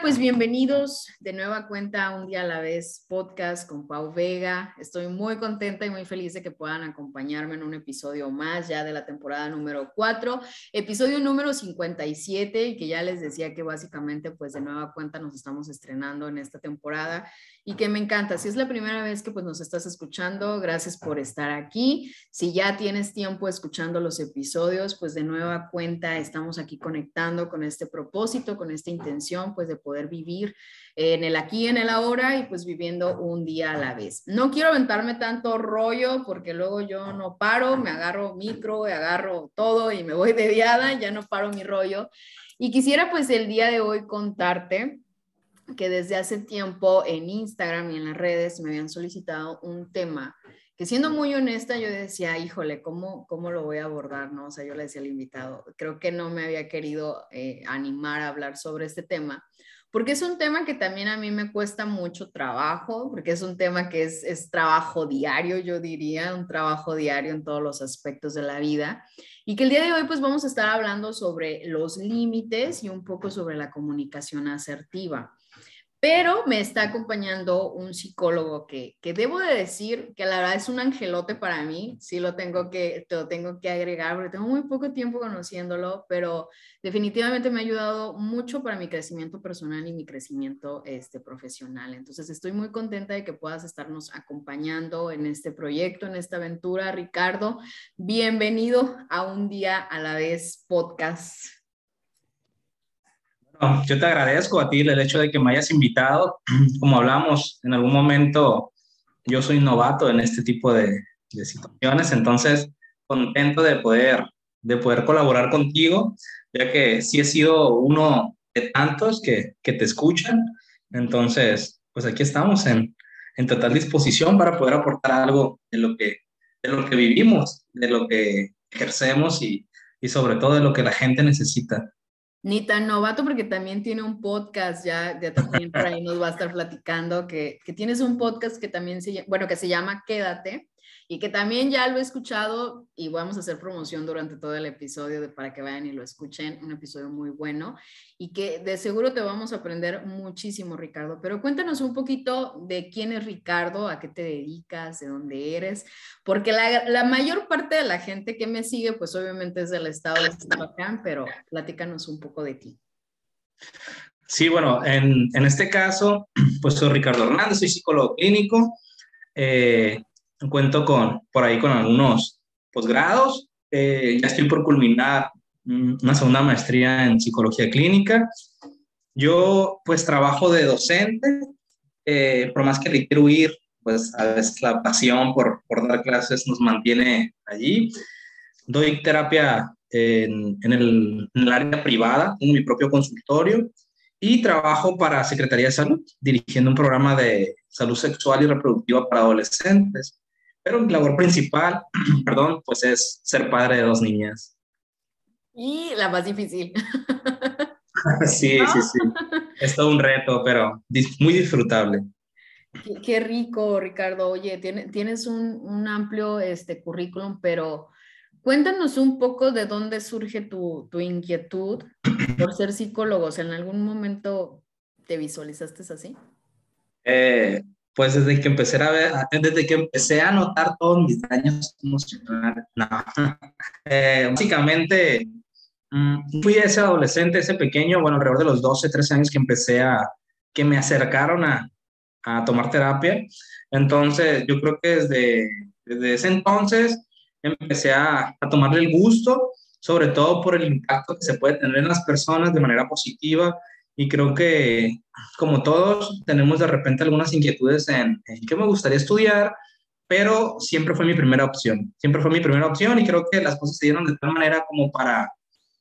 Pues bienvenidos de nueva cuenta a Un Día a la Vez podcast con Pau Vega. Estoy muy contenta y muy feliz de que puedan acompañarme en un episodio más ya de la temporada número 4, episodio número 57 y que ya les decía que básicamente pues de nueva cuenta nos estamos estrenando en esta temporada y que me encanta. Si es la primera vez que pues nos estás escuchando, gracias por estar aquí. Si ya tienes tiempo escuchando los episodios, pues de nueva cuenta estamos aquí conectando con este propósito, con esta intención pues de poder vivir en el aquí, en el ahora y pues viviendo un día a la vez. No quiero aventarme tanto rollo porque luego yo no paro, me agarro micro, agarro todo y me voy de viada, ya no paro mi rollo. Y quisiera pues el día de hoy contarte que desde hace tiempo en Instagram y en las redes me habían solicitado un tema que siendo muy honesta yo decía, híjole, ¿cómo, cómo lo voy a abordar? ¿no? O sea, yo le decía al invitado, creo que no me había querido eh, animar a hablar sobre este tema, porque es un tema que también a mí me cuesta mucho trabajo, porque es un tema que es, es trabajo diario, yo diría, un trabajo diario en todos los aspectos de la vida. Y que el día de hoy pues vamos a estar hablando sobre los límites y un poco sobre la comunicación asertiva pero me está acompañando un psicólogo que, que, debo de decir que la verdad es un angelote para mí, sí lo tengo que, lo tengo que agregar porque tengo muy poco tiempo conociéndolo, pero definitivamente me ha ayudado mucho para mi crecimiento personal y mi crecimiento este, profesional. Entonces estoy muy contenta de que puedas estarnos acompañando en este proyecto, en esta aventura. Ricardo, bienvenido a un día a la vez podcast yo te agradezco a ti el hecho de que me hayas invitado. Como hablamos en algún momento, yo soy novato en este tipo de, situaciones, entonces contento de poder, de poder colaborar contigo, ya que sí he sido uno de tantos que, que te escuchan. Entonces, pues aquí estamos en, en total disposición para poder aportar algo de lo que, de lo que vivimos, de lo que ejercemos y, y sobre todo de lo que la gente necesita. Ni tan novato porque también tiene un podcast, ya, ya también por ahí nos va a estar platicando que, que tienes un podcast que también se, bueno, que se llama Quédate, y que también ya lo he escuchado y vamos a hacer promoción durante todo el episodio de, para que vayan y lo escuchen, un episodio muy bueno y que de seguro te vamos a aprender muchísimo, Ricardo. Pero cuéntanos un poquito de quién es Ricardo, a qué te dedicas, de dónde eres, porque la, mayor parte de la gente que me sigue, pues obviamente es del estado de Michoacán, pero platícanos un poco de ti. Sí, bueno, en, en, este caso, pues soy Ricardo Hernández, soy psicólogo clínico. Eh, cuento con, por ahí con algunos posgrados. Eh, ya estoy por culminar una segunda maestría en psicología clínica. Yo pues trabajo de docente, eh, por más que requiero huir, pues a veces la pasión por, por dar clases nos mantiene allí. Doy terapia en, en, el, en el área privada, en mi propio consultorio y trabajo para Secretaría de Salud, dirigiendo un programa de salud sexual y reproductiva para adolescentes. Pero mi labor principal, perdón, pues es ser padre de dos niñas. Y la más difícil. sí, sí, sí. Es todo un reto, pero muy disfrutable. Qué, rico, Ricardo. Oye, tienes un, un, amplio este, currículum, pero cuéntanos un poco de dónde surge tu, tu inquietud por ser psicólogo. ¿En algún momento te visualizaste así? Eh, pues desde que empecé a ver, desde que empecé a notar todos mis daños emocionales, no. Eh, básicamente mm, fui ese adolescente, ese pequeño, bueno, alrededor de los 12, 13 años que empecé a, que me acercaron a, a tomar terapia. Entonces, yo creo que desde, desde ese entonces empecé a, a tomarle el gusto, sobre todo por el impacto que se puede tener en las personas de manera positiva y creo que, como todos, tenemos de repente algunas inquietudes en, qué me gustaría estudiar, pero siempre fue mi primera opción. Siempre fue mi primera opción y creo que las cosas se dieron de tal manera como para,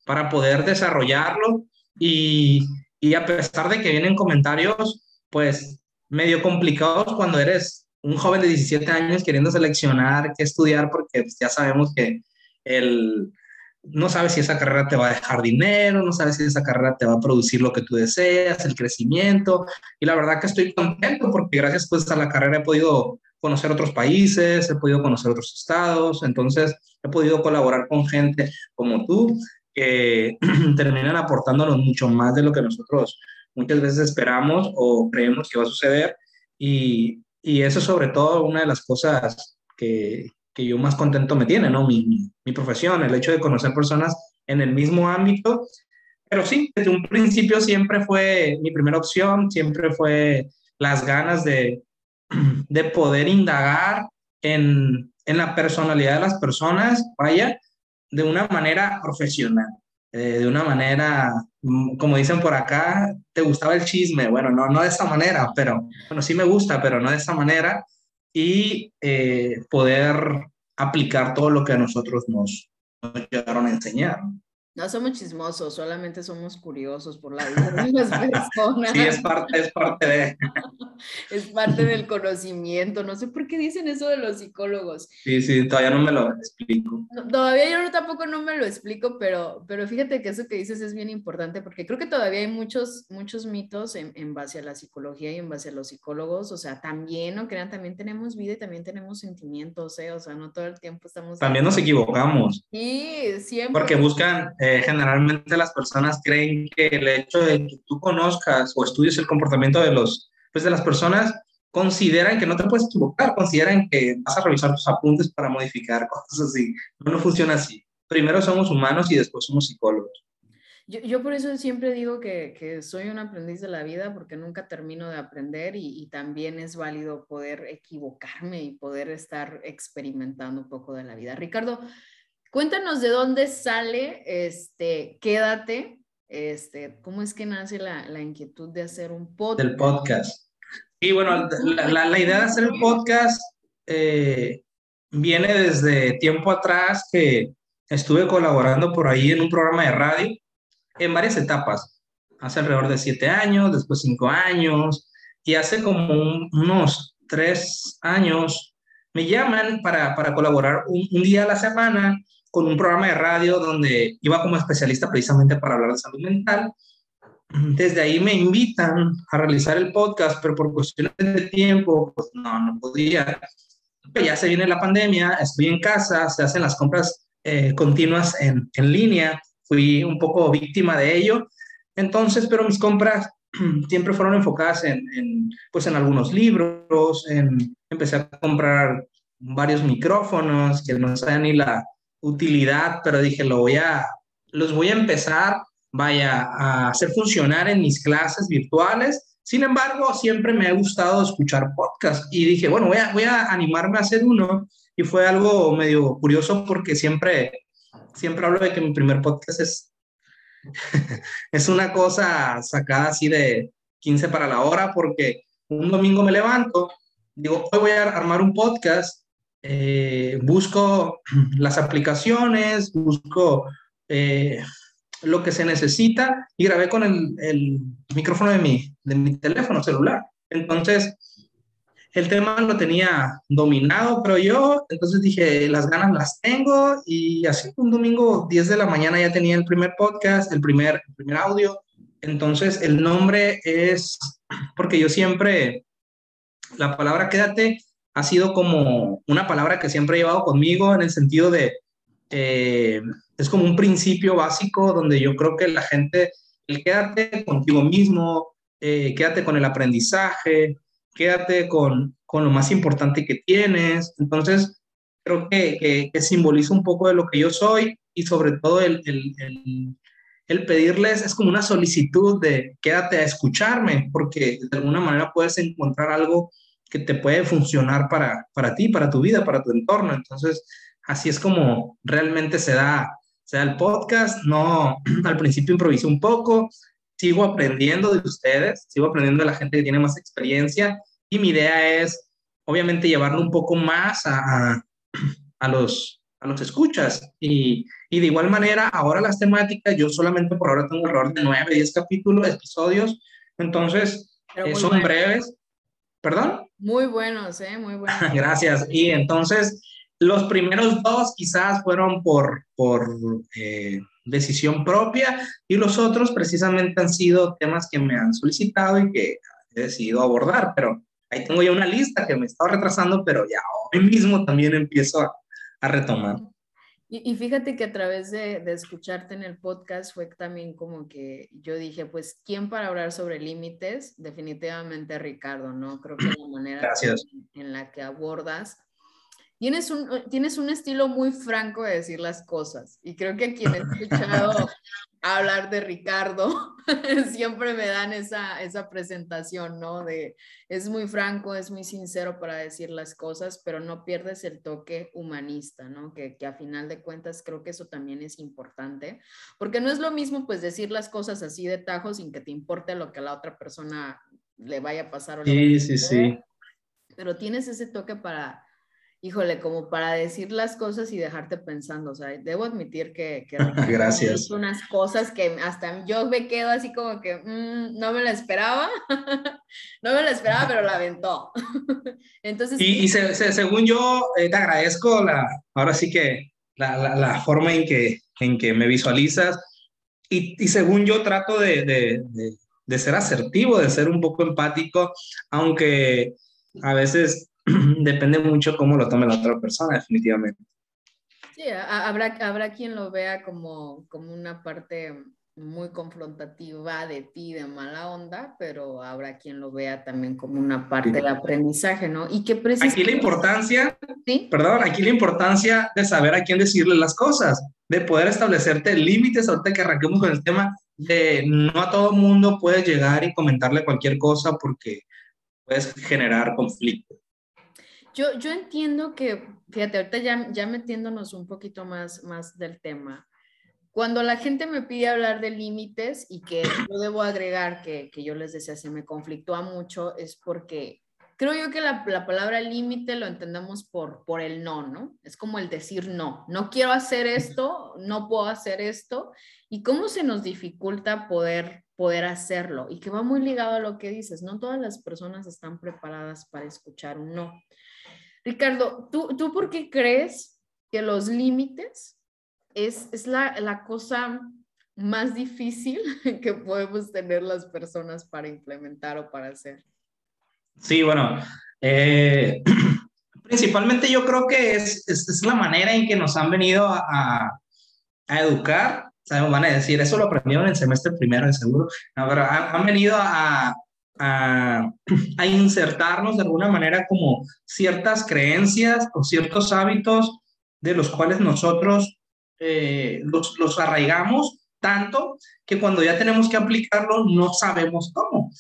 para poder desarrollarlo. Y, y a pesar de que vienen comentarios, pues medio complicados cuando eres un joven de 17 años queriendo seleccionar qué estudiar porque pues, ya sabemos que el, no sabes si esa carrera te va a dejar dinero, no sabes si esa carrera te va a producir lo que tú deseas, el crecimiento. Y la verdad que estoy contento porque gracias pues a la carrera he podido conocer otros países, he podido conocer otros estados, entonces he podido colaborar con gente como tú que terminan aportándonos mucho más de lo que nosotros muchas veces esperamos o creemos que va a suceder. Y, y eso es sobre todo una de las cosas que, que yo más contento me tiene, ¿no? Mi, mi, profesión, el hecho de conocer personas en el mismo ámbito. Pero sí, desde un principio siempre fue mi primera opción, siempre fue las ganas de, de poder indagar en, en la personalidad de las personas, vaya, de una manera profesional, eh, de una manera, mm, como dicen por acá, te gustaba el chisme. Bueno, no, no de esa manera, pero bueno, sí me gusta, pero no de esa manera. Y eh, poder aplicar todo lo que a nosotros nos, nos llegaron a enseñar. No somos chismosos, solamente somos curiosos por la vida de las personas. Sí, es parte, es parte de... es parte del conocimiento. No sé por qué dicen eso de los psicólogos. Sí, sí, todavía no me lo explico. todavía yo tampoco no me lo explico, pero, pero fíjate que eso que dices es bien importante porque creo que todavía hay muchos, muchos mitos en, en base a la psicología y en base a los psicólogos. O sea, también, no crean, también tenemos vida y también tenemos sentimientos, ¿eh? O sea, no todo el tiempo estamos... También nos equivocamos. Sí, siempre. Porque buscan eh, generalmente las personas creen que el hecho de que tú conozcas o estudies el comportamiento de, los, pues de las personas, consideran que no te puedes equivocar, consideran que vas a revisar tus apuntes para modificar cosas así. No, no funciona así. Primero somos humanos y después somos psicólogos. Yo, yo, por eso siempre digo que, que, soy un aprendiz de la vida porque nunca termino de aprender y, y, también es válido poder equivocarme y poder estar experimentando un poco de la vida. Ricardo, Cuéntanos de dónde sale, este, quédate, este, cómo es que nace la, la inquietud de hacer un podcast. Del podcast. Y bueno, la, la, idea de hacer el podcast eh, viene desde tiempo atrás que estuve colaborando por ahí en un programa de radio en varias etapas. Hace alrededor de siete años, después cinco años, y hace como unos tres años me llaman para, para colaborar un, un, día a la semana con un programa de radio donde iba como especialista precisamente para hablar de salud mental. Desde ahí me invitan a realizar el podcast, pero por cuestiones de tiempo, pues no, no podía. Ya se viene la pandemia, estoy en casa, se hacen las compras eh, continuas en, en línea, fui un poco víctima de ello. Entonces, pero mis compras siempre fueron enfocadas en, en, pues en algunos libros, en, empecé a comprar varios micrófonos que no sabía ni la, utilidad, pero dije, lo voy a, los voy a empezar, vaya, a hacer funcionar en mis clases virtuales. Sin embargo, siempre me ha gustado escuchar podcasts y dije, bueno, voy a, voy a animarme a hacer uno. Y fue algo medio curioso porque siempre, siempre hablo de que mi primer podcast es, es una cosa sacada así de 15 para la hora porque un domingo me levanto, digo, hoy voy a armar un podcast eh, busco las aplicaciones, busco eh, lo que se necesita y grabé con el, micrófono de mi, de mi teléfono celular. Entonces, el tema lo tenía dominado, pero yo, entonces dije, las ganas las tengo y así un domingo 10 de la mañana ya tenía el primer podcast, el primer, el primer audio. Entonces, el nombre es, porque yo siempre, la palabra quédate ha sido como una palabra que siempre he llevado conmigo en el sentido de, eh, es como un principio básico donde yo creo que la gente, el quédate contigo mismo, eh, quédate con el aprendizaje, quédate con, con, lo más importante que tienes. Entonces, creo que, que, simboliza un poco de lo que yo soy y sobre todo el, el, el pedirles es como una solicitud de quédate a escucharme, porque de alguna manera puedes encontrar algo que te puede funcionar para, para ti, para tu vida, para tu entorno. Entonces, así es como realmente se da, se da el podcast. No, al principio improvisé un poco, sigo aprendiendo de ustedes, sigo aprendiendo de la gente que tiene más experiencia y mi idea es, obviamente, llevarlo un poco más a, a los, a los escuchas. Y, y, de igual manera, ahora las temáticas, yo solamente por ahora tengo alrededor de 9, 10 capítulos, episodios, entonces eh, son breves, ¿Perdón? Muy buenos, ¿eh? Muy buenos. Gracias. Y entonces, los primeros dos quizás fueron por, por eh, decisión propia y los otros precisamente han sido temas que me han solicitado y que he decidido abordar, pero ahí tengo ya una lista que me estaba retrasando, pero ya hoy mismo también empiezo a, a retomar. Y, fíjate que a través de, de, escucharte en el podcast fue también como que yo dije, pues, ¿quién para hablar sobre límites? Definitivamente Ricardo, ¿no? Creo que la manera en la que abordas tienes un, eh, tienes un estilo muy franco de decir las cosas. Y creo que quien ha escuchado hablar de Ricardo siempre me dan esa, esa presentación, ¿no? De es muy franco, es muy sincero para decir las cosas, pero no pierdes el toque humanista, ¿no? Que, que a final de cuentas creo que eso también es importante, porque no es lo mismo pues decir las cosas así de tajo sin que te importe lo que a la otra persona le vaya a pasar. O sí, sí, sí. Pero tienes ese toque para híjole, como para decir las cosas y dejarte pensando, o sea, debo admitir que, que Gracias. unas cosas que hasta yo me quedo así como que mm, no me la esperaba, no me la esperaba, pero la aventó. Entonces... Y, según yo, eh, te agradezco la, ahora sí que la, la, la, forma en que, en que me visualizas y, y según yo trato de, de, de, de ser asertivo, de ser un poco empático, aunque a veces depende mucho cómo lo tome la otra persona, definitivamente. Sí, habrá, habrá quien lo vea como, como una parte muy confrontativa de ti, de mala onda, pero habrá quien lo vea también como una parte de aprendizaje, ¿no? Y que Aquí la importancia, ¿Sí? perdón, aquí la importancia de saber a quién decirle las cosas, de poder establecerte límites, ahorita que arranquemos con el tema, de no a todo mundo puedes llegar y comentarle cualquier cosa porque puedes generar conflicto. Yo, yo entiendo que, fíjate, ahorita ya, ya metiéndonos un poquito más, más del tema, cuando la gente me pide hablar de límites y que yo debo agregar que, que yo les decía, se me conflictúa mucho, es porque creo yo que la, la palabra límite lo entendemos por, por el no, ¿no? Es como el decir no, no quiero hacer esto, no puedo hacer esto, y cómo se nos dificulta poder, poder hacerlo, y que va muy ligado a lo que dices, no todas las personas están preparadas para escuchar un no. Ricardo, ¿tú, ¿tú por qué crees que los límites es, es la, la, cosa más difícil que podemos tener las personas para implementar o para hacer? Sí, bueno, eh, principalmente yo creo que es, es, es, la manera en que nos han venido a, a educar. ¿Sabes? Van a decir, eso lo aprendieron en semestre primero, de seguro. Han, venido a, a, insertarnos de alguna manera como ciertas creencias o ciertos hábitos de los cuales nosotros eh, los, los arraigamos tanto que cuando ya tenemos que aplicarlo no sabemos cómo.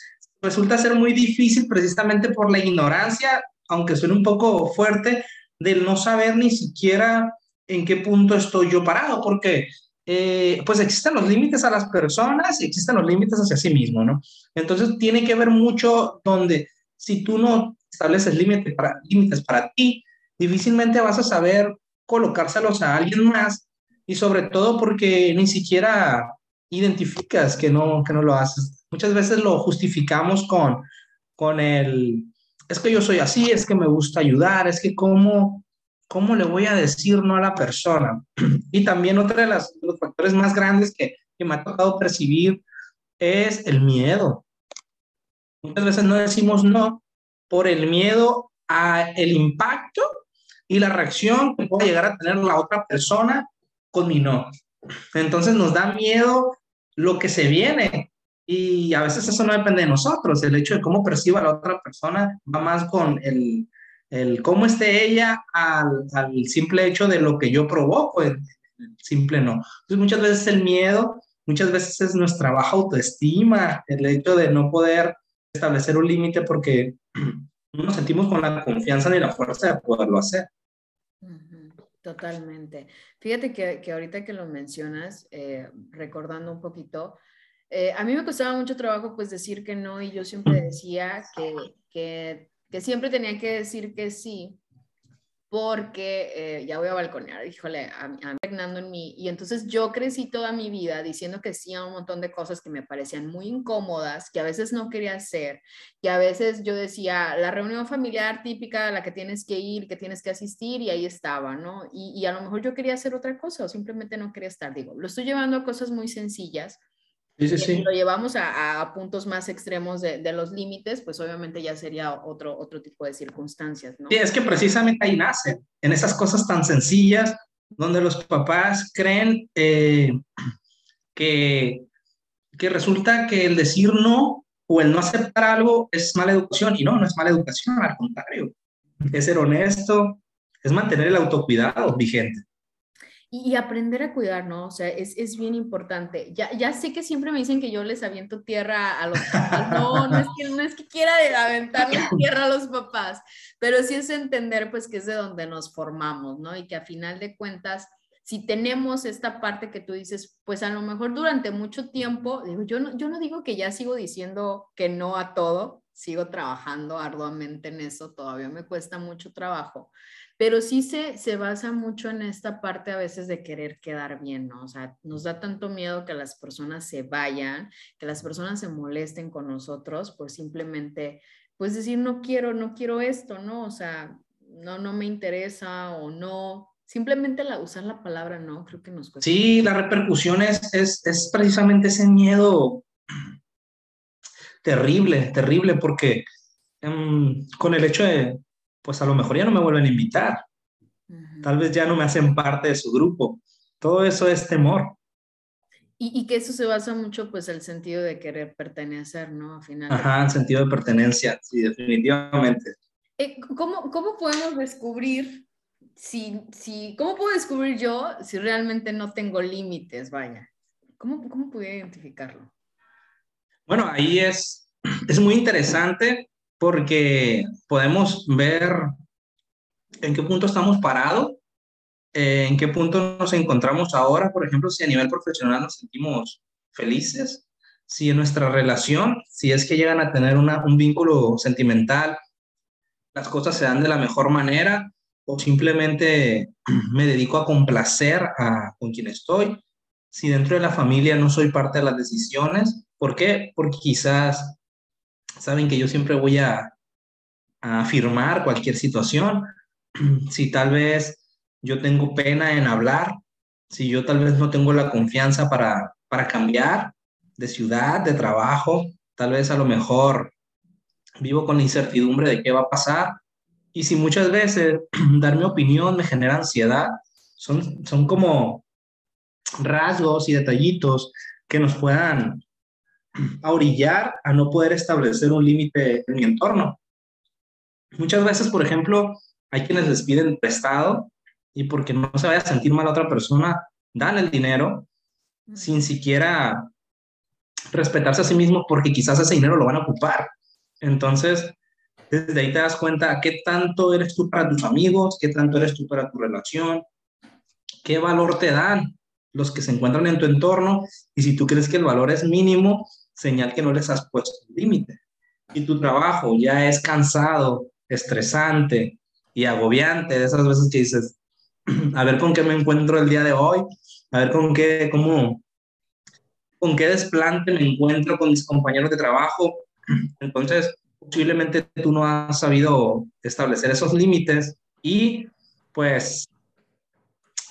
Resulta ser muy difícil precisamente por la ignorancia, aunque suene un poco fuerte, del no saber ni siquiera en qué punto estoy yo parado, porque eh, pues existen los límites a las personas y existen los límites hacia sí mismo, ¿no? Entonces tiene que ver mucho donde si tú no estableces límites para, límites para ti, difícilmente vas a saber colocárselos a alguien más y sobre todo porque ni siquiera identificas que no, que no lo haces. Muchas veces lo justificamos con, con el, es que yo soy así, es que me gusta ayudar, es que cómo, ¿cómo le voy a decir no a la persona? Y también otro de, las, factores más grandes que, que me ha tocado percibir es el miedo. Muchas veces no decimos no por el miedo a el impacto y la reacción que puede llegar a tener la otra persona con mi no. Entonces nos da miedo lo que se viene y a veces eso no depende de nosotros. El hecho de cómo perciba la otra persona va más con el, el cómo esté ella al, al, simple hecho de lo que yo provoco, simple no. Entonces muchas veces el miedo, muchas veces es nuestra baja autoestima, el hecho de no poder establecer un límite porque no nos sentimos con la confianza ni la fuerza de poderlo hacer. Totalmente. Fíjate que, que ahorita que lo mencionas, eh, recordando un poquito, eh, a mí me costaba mucho trabajo pues decir que no y yo siempre decía que, que que siempre tenía que decir que sí, porque eh, ya voy a balconear, híjole, impregnando en mí. Y entonces yo crecí toda mi vida diciendo que sí a un montón de cosas que me parecían muy incómodas, que a veces no quería hacer, que a veces yo decía, la reunión familiar típica a la que tienes que ir, que tienes que asistir, y ahí estaba, ¿no? Y, y a lo mejor yo quería hacer otra cosa o simplemente no quería estar. Digo, lo estoy llevando a cosas muy sencillas Sí, sí, si lo llevamos a, puntos más extremos de, los límites, pues obviamente ya sería otro, otro tipo de circunstancias, ¿no? Sí, es que precisamente ahí nace, en esas cosas tan sencillas, donde los papás creen eh, que, que resulta que el decir no o el no aceptar algo es mala educación, y no, no es mala educación, al contrario, es ser honesto, es mantener el autocuidado vigente y, aprender a cuidar, ¿no? O sea, es, es, bien importante. Ya, ya sé que siempre me dicen que yo les aviento tierra a los papás. No, no es que, no es que quiera aventarle tierra a los papás, pero sí es entender pues que es de donde nos formamos, ¿no? Y que a final de cuentas, si tenemos esta parte que tú dices, pues a lo mejor durante mucho tiempo, digo, yo no, yo no digo que ya sigo diciendo que no a todo, sigo trabajando arduamente en eso, todavía me cuesta mucho trabajo, pero sí se, se basa mucho en esta parte a veces de querer quedar bien, ¿no? O sea, nos da tanto miedo que las personas se vayan, que las personas se molesten con nosotros por simplemente, pues decir, no quiero, no quiero esto, ¿no? O sea, no, no me interesa o no, simplemente la, usar la palabra no, creo que nos cuesta. Sí, la repercusión es, es, es precisamente ese miedo terrible, terrible, porque um, con el hecho de, pues a lo mejor ya no me vuelven a invitar. Tal vez ya no me hacen parte de su grupo. Todo eso es temor. Y, y que eso se basa mucho, pues, el sentido de querer pertenecer, ¿no? Al final. Ajá, el sentido de pertenencia, sí, definitivamente. Eh, ¿cómo, ¿Cómo podemos descubrir si, si, cómo puedo descubrir yo si realmente no tengo límites, vaya? ¿Cómo, cómo puedo identificarlo? Bueno, ahí es, es muy interesante porque podemos ver en qué punto estamos parados, eh, en qué punto nos encontramos ahora, por ejemplo, si a nivel profesional nos sentimos felices, si en nuestra relación, si es que llegan a tener un vínculo sentimental, las cosas se dan de la mejor manera o simplemente me dedico a complacer a con quien estoy. Si dentro de la familia no soy parte de las decisiones, ¿por qué? Porque quizás saben que yo siempre voy a, afirmar cualquier situación. Si tal vez yo tengo pena en hablar, si yo tal vez no tengo la confianza para, para cambiar de ciudad, de trabajo, tal vez a lo mejor vivo con la incertidumbre de qué va a pasar. Y si muchas veces dar mi opinión me genera ansiedad, son, son como rasgos y detallitos que nos puedan a orillar a no poder establecer un límite en mi entorno. Muchas veces, por ejemplo, hay quienes les piden prestado y porque no se vaya a sentir mal a otra persona, dan el dinero sin siquiera respetarse a sí mismo porque quizás ese dinero lo van a ocupar. Entonces, desde ahí te das cuenta qué tanto eres tú para tus amigos, qué tanto eres tú para tu relación, qué valor te dan los que se encuentran en tu entorno y si tú crees que el valor es mínimo, señal que no les has puesto un límite. Y tu trabajo ya es cansado, estresante y agobiante, de esas veces que dices, a ver con qué me encuentro el día de hoy, a ver con qué, cómo, con qué desplante me encuentro con mis compañeros de trabajo. Entonces, posiblemente tú no has sabido establecer esos límites y pues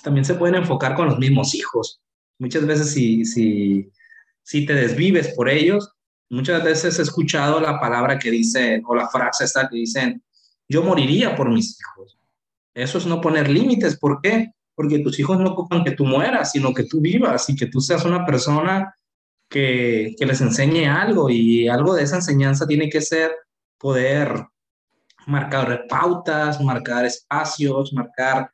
también se pueden enfocar con los mismos hijos. Muchas veces si, si si te desvives por ellos, muchas veces he escuchado la palabra que dicen, o la frase esta que dicen, yo moriría por mis hijos. Eso es no poner límites. ¿Por qué? Porque tus hijos no ocupan que tú mueras, sino que tú vivas y que tú seas una persona que, que les enseñe algo y algo de esa enseñanza tiene que ser poder marcar pautas, marcar espacios, marcar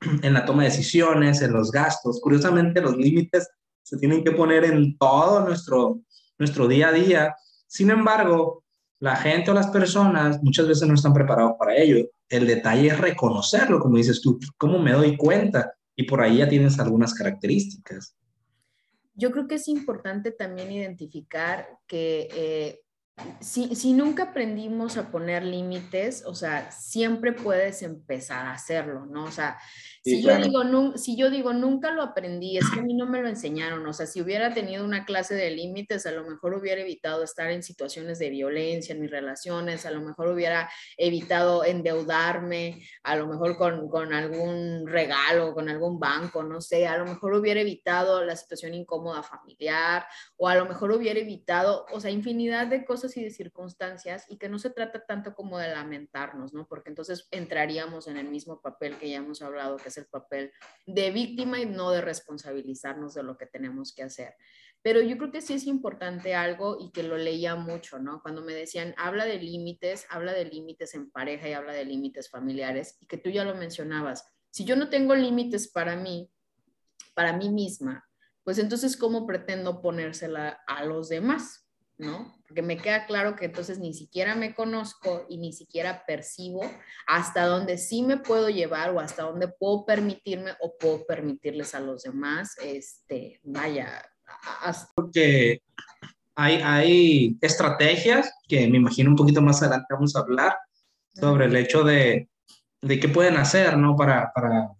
en la toma de decisiones, en los gastos. Curiosamente, los límites se tienen que poner en todo nuestro, nuestro día a día. Sin embargo, la gente o las personas muchas veces no están preparados para ello. El detalle es reconocerlo, como dices tú, cómo me doy cuenta y por ahí ya tienes algunas características. Yo creo que es importante también identificar que eh, si, nunca aprendimos a poner límites, o sea, siempre puedes empezar a hacerlo, ¿no? O sea, si, yo digo, si yo digo, nunca lo aprendí, es que a mí no me lo enseñaron, o sea, si hubiera tenido una clase de límites, a lo mejor hubiera evitado estar en situaciones de violencia en mis relaciones, a lo mejor hubiera evitado endeudarme, a lo mejor con, con algún regalo, con algún banco, no sé, a lo mejor hubiera evitado la situación incómoda familiar, o a lo mejor hubiera evitado, o sea, infinidad de cosas y de circunstancias, y que no se trata tanto como de lamentarnos, ¿no? Porque entonces entraríamos en el mismo papel que ya hemos hablado, que el papel de víctima y no de responsabilizarnos de lo que tenemos que hacer. Pero yo creo que sí es importante algo y que lo leía mucho, ¿no? Cuando me decían, habla de límites, habla de límites en pareja y habla de límites familiares, y que tú ya lo mencionabas. Si yo no tengo límites para mí, para mí misma, pues entonces, ¿cómo pretendo ponérsela a los demás? ¿No? Porque me queda claro que entonces ni siquiera me conozco y ni siquiera percibo hasta dónde sí me puedo llevar o hasta dónde puedo permitirme o puedo permitirles a los demás, este, vaya. Porque hay, hay estrategias que me imagino un poquito más adelante vamos a hablar sobre el hecho de, de qué pueden hacer, ¿no? Para, para,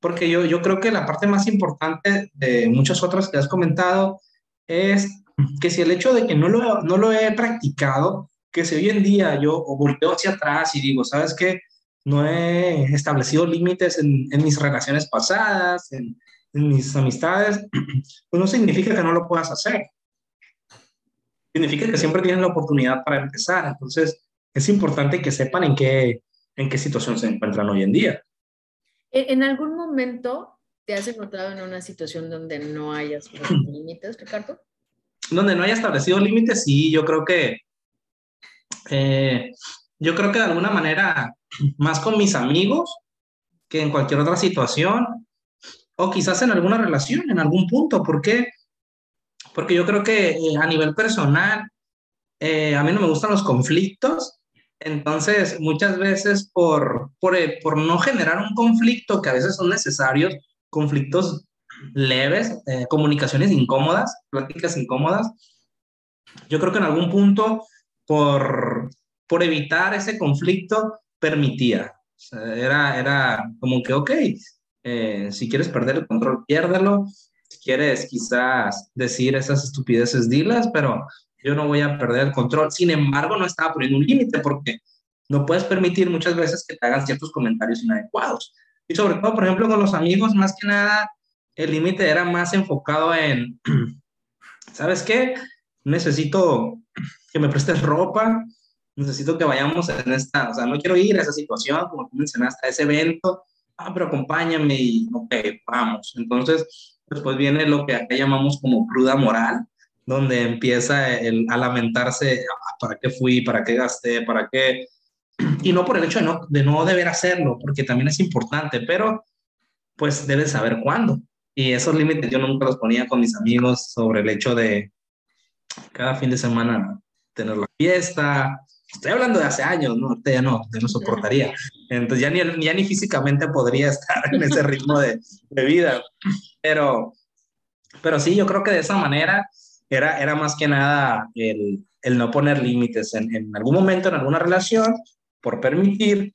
porque yo, yo creo que la parte más importante de muchas otras que has comentado es que si el hecho de que no lo, no lo he practicado, que si hoy en día yo volteo hacia atrás y digo, ¿sabes qué? No he establecido límites en, en mis relaciones pasadas, en, en, mis amistades, pues no significa que no lo puedas hacer. Significa que siempre tienes la oportunidad para empezar. Entonces, es importante que sepan en qué, en qué situación se encuentran hoy en día. ¿En algún momento te has encontrado en una situación donde no hayas límites, Ricardo? Donde no haya establecido límites, sí, yo creo que, eh, yo creo que de alguna manera, más con mis amigos que en cualquier otra situación, o quizás en alguna relación, en algún punto. ¿Por qué? Porque yo creo que eh, a nivel personal, eh, a mí no me gustan los conflictos, entonces muchas veces por, por, por no generar un conflicto, que a veces son necesarios, conflictos leves, eh, comunicaciones incómodas, pláticas incómodas. Yo creo que en algún punto, por, por evitar ese conflicto, permitía. era, era como que, ok, eh, si quieres perder el control, piérdelo. Si quieres quizás decir esas estupideces, dilas, pero yo no voy a perder el control. Sin embargo, no estaba poniendo un límite porque no puedes permitir muchas veces que te hagan ciertos comentarios inadecuados. Y sobre todo, por ejemplo, con los amigos, más que nada, el límite era más enfocado en, ¿sabes qué? Necesito que me prestes ropa, necesito que vayamos en esta, o sea, no quiero ir a esa situación, como tú mencionaste, a ese evento, ah, pero acompáñame y, ok, vamos. Entonces, después viene lo que acá llamamos como cruda moral, donde empieza el, a lamentarse, ah, ¿para qué fui? ¿Para qué gasté? ¿Para qué? Y no por el hecho de no, de no deber hacerlo, porque también es importante, pero pues debes saber cuándo. Y esos límites yo nunca los ponía con mis amigos sobre el hecho de cada fin de semana tener la fiesta. Estoy hablando de hace años, ¿no? Ahorita ya no, ya no soportaría. Entonces ya ni, ya ni físicamente podría estar en ese ritmo de, de vida. Pero, pero sí, yo creo que de esa manera era, era más que nada el, el no poner límites en, en, algún momento, en alguna relación, por permitir,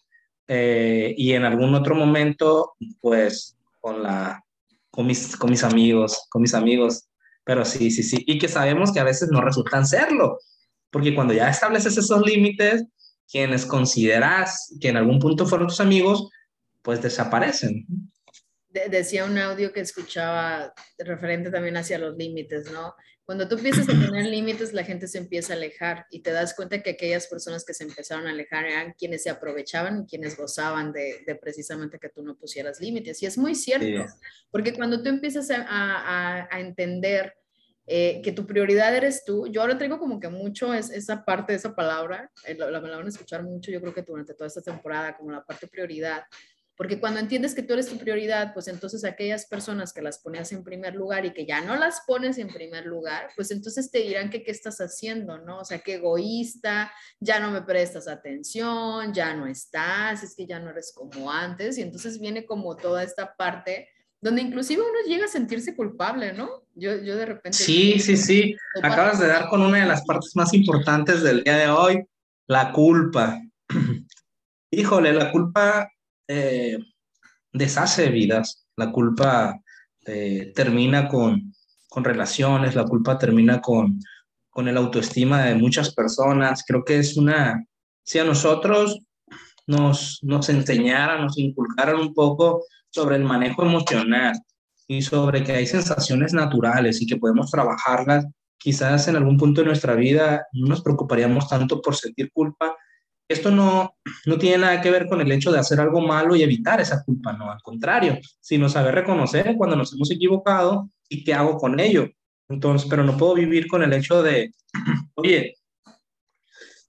eh, y en algún otro momento, pues con la, con mis, con mis amigos, con mis amigos. Pero sí, sí, sí. Y que sabemos que a veces no resultan serlo, porque cuando ya estableces esos límites, quienes consideras que en algún punto fueron tus amigos, pues desaparecen. decía un audio que escuchaba referente también hacia los límites, ¿no? Cuando tú empiezas a poner límites, la gente se empieza a alejar y te das cuenta que aquellas personas que se empezaron a alejar eran quienes se aprovechaban y quienes gozaban de, precisamente que tú no pusieras límites. Y es muy cierto, porque cuando tú empiezas a, entender eh, que tu prioridad eres tú, yo ahora traigo como que mucho es, esa parte de esa palabra, eh, la, la, me la van a escuchar mucho, yo creo que durante toda esta temporada, como la parte prioridad, porque cuando entiendes que tú eres tu prioridad, pues entonces aquellas personas que las ponías en primer lugar y que ya no las pones en primer lugar, pues entonces te dirán que qué estás haciendo, ¿no? O sea, qué egoísta, ya no me prestas atención, ya no estás, es que ya no eres como antes. Y entonces viene como toda esta parte donde inclusive uno llega a sentirse culpable, ¿no? Yo, yo de repente... Sí, sí, sí. Acabas de dar con una de las partes más importantes del día de hoy, la culpa. Híjole, la culpa eh, deshace vidas, la culpa eh, termina con, con, relaciones, la culpa termina con, con el autoestima de muchas personas. Creo que es una, si a nosotros nos, nos enseñaran, nos inculcaran un poco sobre el manejo emocional y sobre que hay sensaciones naturales y que podemos trabajarlas, quizás en algún punto de nuestra vida no nos preocuparíamos tanto por sentir culpa esto no, no tiene nada que ver con el hecho de hacer algo malo y evitar esa culpa, no, al contrario, sino saber reconocer cuando nos hemos equivocado y qué hago con ello. Entonces, pero no puedo vivir con el hecho de, oye,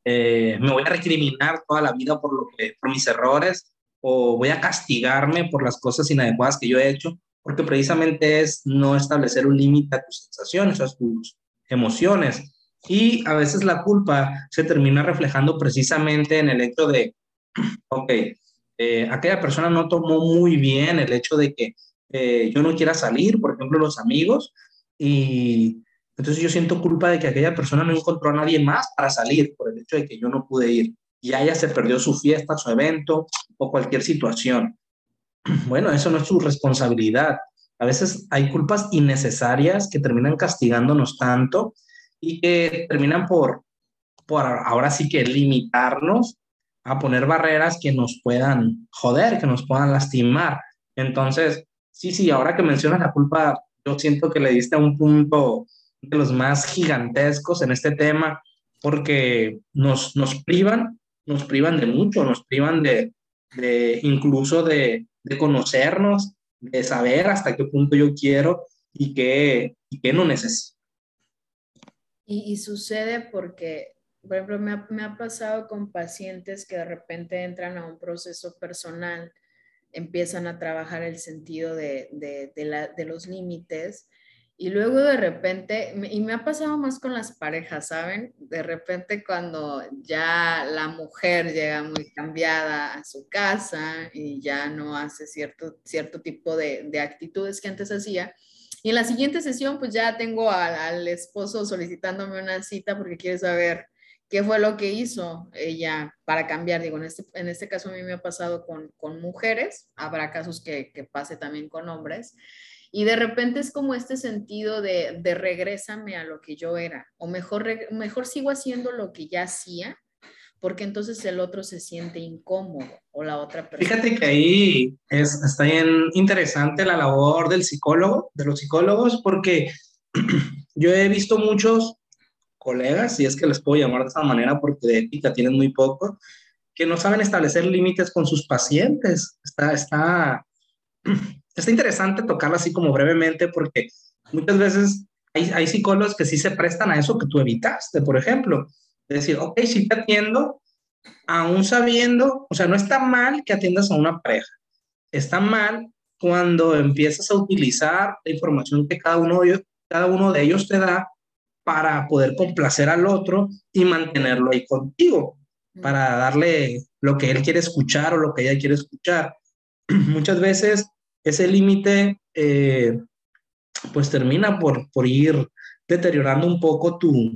eh, me voy a recriminar toda la vida por, lo que, por mis errores o voy a castigarme por las cosas inadecuadas que yo he hecho, porque precisamente es no establecer un límite a tus sensaciones, a tus emociones. Y a veces la culpa se termina reflejando precisamente en el hecho de, ok, eh, aquella persona no tomó muy bien el hecho de que eh, yo no quiera salir, por ejemplo, los amigos, y entonces yo siento culpa de que aquella persona no encontró a nadie más para salir por el hecho de que yo no pude ir. Y ella se perdió su fiesta, su evento o cualquier situación. Bueno, eso no es su responsabilidad. A veces hay culpas innecesarias que terminan castigándonos tanto y que terminan por, por ahora sí que limitarnos a poner barreras que nos puedan joder, que nos puedan lastimar. Entonces, sí, sí, ahora que mencionas la culpa, yo siento que le diste a un punto de los más gigantescos en este tema, porque nos, nos privan, nos privan de mucho, nos privan de, de incluso de, de, conocernos, de saber hasta qué punto yo quiero y qué, y qué no necesito. Y, sucede porque, por ejemplo, me ha, pasado con pacientes que de repente entran a un proceso personal, empiezan a trabajar el sentido de, de los límites y luego de repente, y me ha pasado más con las parejas, ¿saben? De repente cuando ya la mujer llega muy cambiada a su casa y ya no hace cierto, cierto tipo de, de actitudes que antes hacía, y en la siguiente sesión, pues ya tengo al, esposo solicitándome una cita porque quiere saber qué fue lo que hizo ella para cambiar. Digo, en este, en este caso a mí me ha pasado con, con mujeres, habrá casos que, pase también con hombres. Y de repente es como este sentido de, de regrésame a lo que yo era, o mejor, mejor sigo haciendo lo que ya hacía, porque entonces el otro se siente incómodo o la otra persona. Fíjate que ahí es, está bien interesante la labor del psicólogo, de los psicólogos, porque yo he visto muchos colegas, si es que les puedo llamar de esa manera, porque de ética tienen muy poco, que no saben establecer límites con sus pacientes. Está, está, está interesante tocarlo así como brevemente, porque muchas veces hay, hay psicólogos que sí se prestan a eso que tú evitaste, por ejemplo es decir, ok, sí te atiendo, aún sabiendo, o sea, no está mal que atiendas a una pareja. Está mal cuando empiezas a utilizar la información que cada uno de ellos, cada uno de ellos te da para poder complacer al otro y mantenerlo ahí contigo, para darle lo que él quiere escuchar o lo que ella quiere escuchar. Muchas veces ese límite eh, pues termina por, por ir deteriorando un poco tu,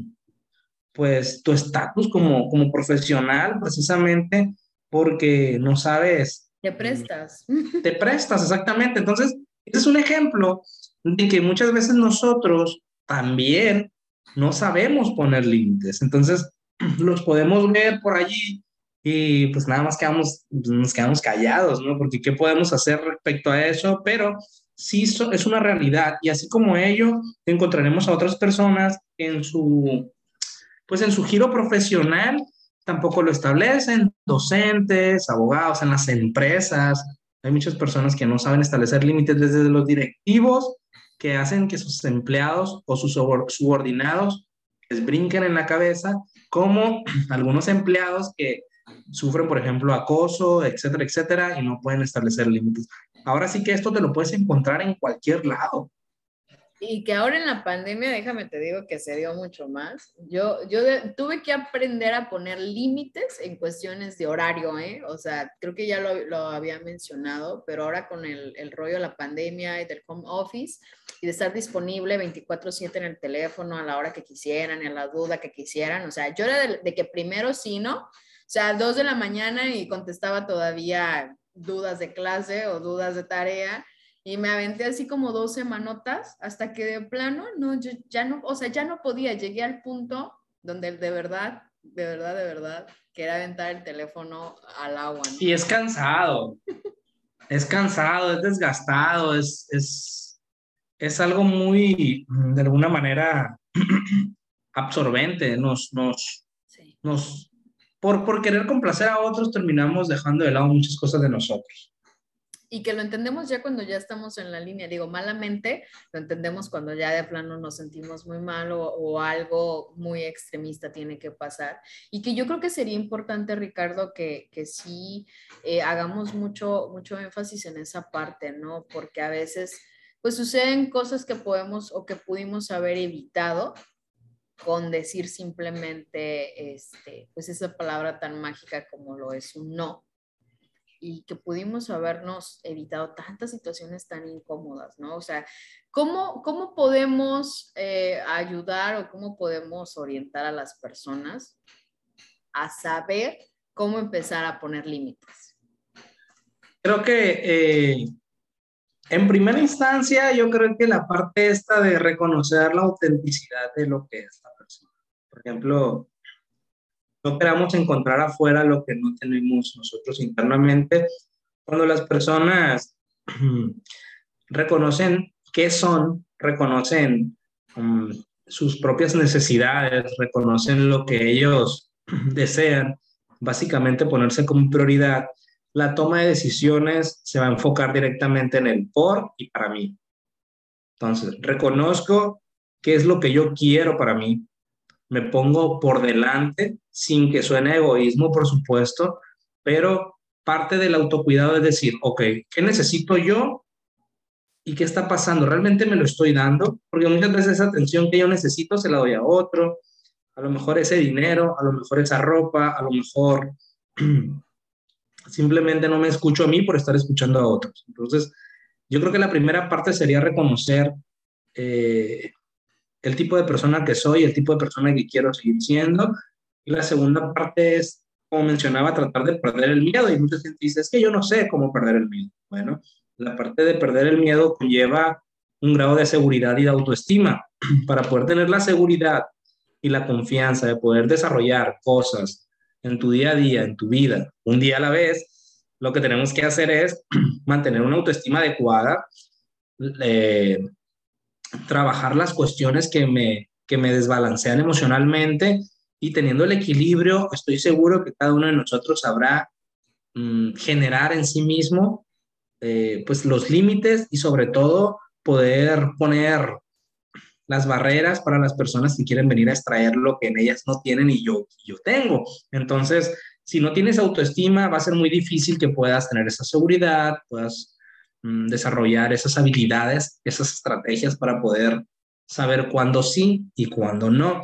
pues tu estatus como, como profesional precisamente porque no sabes. Te prestas. Te prestas, exactamente. Entonces, este es un ejemplo de que muchas veces nosotros también no sabemos poner límites. Entonces, los podemos ver por allí y pues nada más quedamos, nos quedamos callados, ¿no? Porque ¿qué podemos hacer respecto a eso? Pero sí es una realidad y así como ello, encontraremos a otras personas en su pues en su giro profesional tampoco lo establecen, docentes, abogados, en las empresas. Hay muchas personas que no saben establecer límites desde los directivos que hacen que sus empleados o sus subordinados les brinquen en la cabeza, como algunos empleados que sufren, por ejemplo, acoso, etcétera, etcétera, y no pueden establecer límites. Ahora sí que esto te lo puedes encontrar en cualquier lado. Y que ahora en la pandemia, déjame te digo que se dio mucho más. Yo, yo tuve que aprender a poner límites en cuestiones de horario, ¿eh? O sea, creo que ya lo, lo había mencionado, pero ahora con el, el, rollo de la pandemia y del home office y de estar disponible 24/7 en el teléfono a la hora que quisieran a la duda que quisieran. O sea, yo era de, de que primero sí, ¿no? O sea, dos de la mañana y contestaba todavía dudas de clase o dudas de tarea y me aventé así como dos semanotas hasta que de plano, no, yo ya no, o sea, ya no podía, llegué al punto donde de verdad, de verdad, de verdad, que era aventar el teléfono al agua. Y es cansado, es cansado, es desgastado, es, es, es algo muy, de alguna manera, absorbente, nos, nos, nos, por, por querer complacer a otros terminamos dejando de lado muchas cosas de nosotros y que lo entendemos ya cuando ya estamos en la línea. Digo, malamente lo entendemos cuando ya de plano nos sentimos muy mal o, algo muy extremista tiene que pasar. Y que yo creo que sería importante, Ricardo, que, que sí eh, hagamos mucho, mucho énfasis en esa parte, ¿no? Porque a veces, pues suceden cosas que podemos o que pudimos haber evitado con decir simplemente, este, pues esa palabra tan mágica como lo es un no y que pudimos habernos evitado tantas situaciones tan incómodas, ¿no? O sea, ¿cómo, cómo podemos eh, ayudar o cómo podemos orientar a las personas a saber cómo empezar a poner límites? Creo que eh, en primera instancia yo creo que la parte esta de reconocer la autenticidad de lo que es la persona. Por ejemplo, no queramos encontrar afuera lo que no tenemos nosotros internamente. Cuando las personas reconocen qué son, reconocen um, sus propias necesidades, reconocen lo que ellos desean, básicamente ponerse como prioridad, la toma de decisiones se va a enfocar directamente en el por y para mí. Entonces, reconozco qué es lo que yo quiero para mí, me pongo por delante, sin que suene egoísmo, por supuesto, pero parte del autocuidado es decir, ok, ¿qué necesito yo? ¿Y qué está pasando? ¿Realmente me lo estoy dando? Porque muchas veces esa atención que yo necesito se la doy a otro, a lo mejor ese dinero, a lo mejor esa ropa, a lo mejor simplemente no me escucho a mí por estar escuchando a otros. Entonces, yo creo que la primera parte sería reconocer eh, el tipo de persona que soy, el tipo de persona que quiero seguir siendo. Y la segunda parte es, como mencionaba, tratar de perder el miedo. Y mucha gente dice, es que yo no sé cómo perder el miedo. Bueno, la parte de perder el miedo conlleva un grado de seguridad y de autoestima. Para poder tener la seguridad y la confianza de poder desarrollar cosas en tu día a día, en tu vida, un día a la vez, lo que tenemos que hacer es mantener una autoestima adecuada, eh, trabajar las cuestiones que me, que me desbalancean emocionalmente y teniendo el equilibrio, estoy seguro que cada uno de nosotros sabrá mm, generar en sí mismo eh, pues los límites y sobre todo poder poner las barreras para las personas que quieren venir a extraer lo que en ellas no tienen y yo, yo tengo. Entonces, si no tienes autoestima, va a ser muy difícil que puedas tener esa seguridad, puedas desarrollar esas habilidades, esas estrategias para poder saber cuándo sí y cuándo no.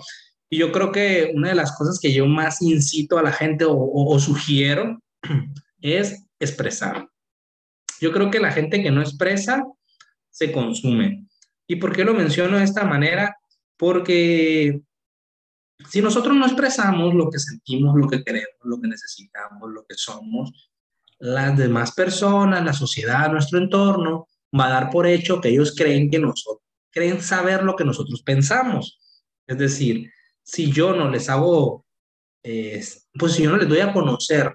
Y yo creo que una de las cosas que yo más incito a la gente o, sugiero es expresar. Yo creo que la gente que no expresa se consume. ¿Y por qué lo menciono de esta manera? Porque si nosotros no expresamos lo que sentimos, lo que queremos, lo que necesitamos, lo que somos, las demás personas, la sociedad, nuestro entorno, va a dar por hecho que ellos creen que nosotros, creen saber lo que nosotros pensamos. Es decir, si yo no les hago, pues si yo no les doy a conocer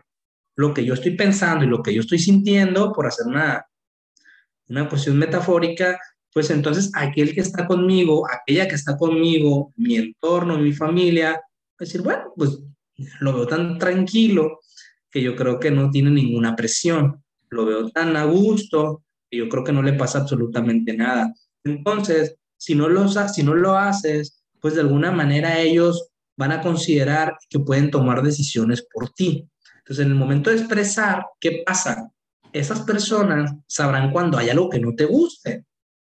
lo que yo estoy pensando y lo que yo estoy sintiendo, por hacer una, una cuestión metafórica, pues entonces aquel que está conmigo, aquella que está conmigo, mi entorno, mi familia, decir, bueno, pues lo veo tan tranquilo, que yo creo que no tiene ninguna presión. Lo veo tan a gusto que yo creo que no le pasa absolutamente nada. Entonces, si no lo, si no lo haces, pues de alguna manera ellos van a considerar que pueden tomar decisiones por ti. Entonces, en el momento de expresar, ¿qué pasa? Esas personas sabrán cuando hay algo que no te guste.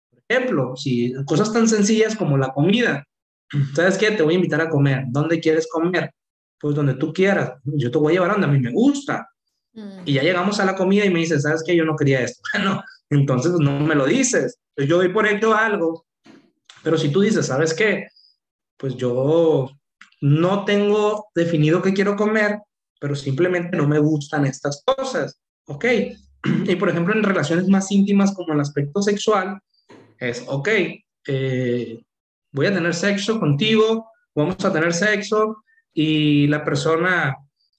Por ejemplo, si cosas tan sencillas como la comida, ¿sabes qué? Te voy a invitar a comer. ¿Dónde quieres comer? Pues donde tú quieras. Yo te voy a llevar donde a mí me gusta. Mm. Y ya llegamos a la comida y me dices, ¿sabes qué? Yo no quería esto. Bueno, entonces no me lo dices. Yo doy por hecho algo. Pero si tú dices, ¿sabes qué? Pues yo no tengo definido qué quiero comer, pero simplemente no me gustan estas cosas. ¿Ok? Y por ejemplo, en relaciones más íntimas como el aspecto sexual, es, ok, eh, voy a tener sexo contigo, vamos a tener sexo y la persona,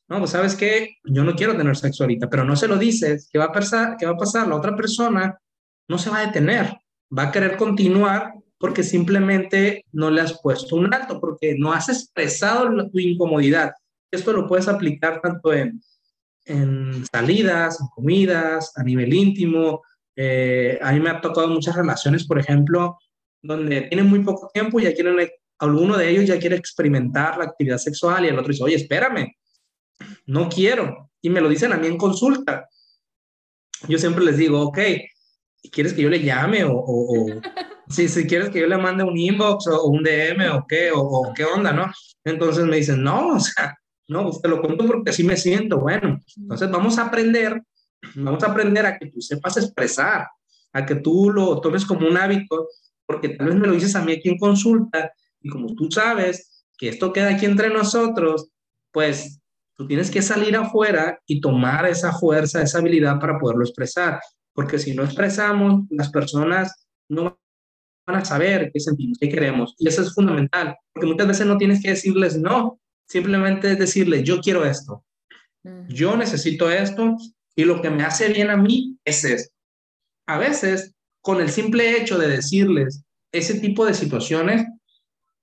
no, pues sabes que yo no quiero tener sexo ahorita, pero no se lo dices, ¿qué va a pasar? ¿Qué va a pasar? La otra persona no se va a detener, va a querer continuar porque simplemente no le has puesto un alto, porque no has expresado tu incomodidad. Esto lo puedes aplicar tanto en, en salidas, en comidas, a nivel íntimo. Eh, a mí me ha tocado muchas relaciones, por ejemplo, donde tienen muy poco tiempo y ya quieren, alguno de ellos ya quiere experimentar la actividad sexual y el otro dice, oye, espérame, no quiero. Y me lo dicen a mí en consulta. Yo siempre les digo, ok, ¿quieres que yo le llame? O, o, si, si quieres que yo le mande un inbox o, un DM o qué, o, qué onda, ¿no? Entonces me dicen, no, o sea, no, pues te lo cuento porque así me siento. Bueno, entonces vamos a aprender, vamos a aprender a que tú sepas expresar, a que tú lo tomes como un hábito porque tal vez me lo dices a mí aquí en consulta y como tú sabes que esto queda aquí entre nosotros, pues tú tienes que salir afuera y tomar esa fuerza, esa habilidad para poderlo expresar, porque si no expresamos, las personas no van a saber qué sentimos, qué queremos, y eso es fundamental, porque muchas veces no tienes que decirles no, simplemente es decirles, yo quiero esto, yo necesito esto, y lo que me hace bien a mí es esto. A veces con el simple hecho de decirles ese tipo de situaciones,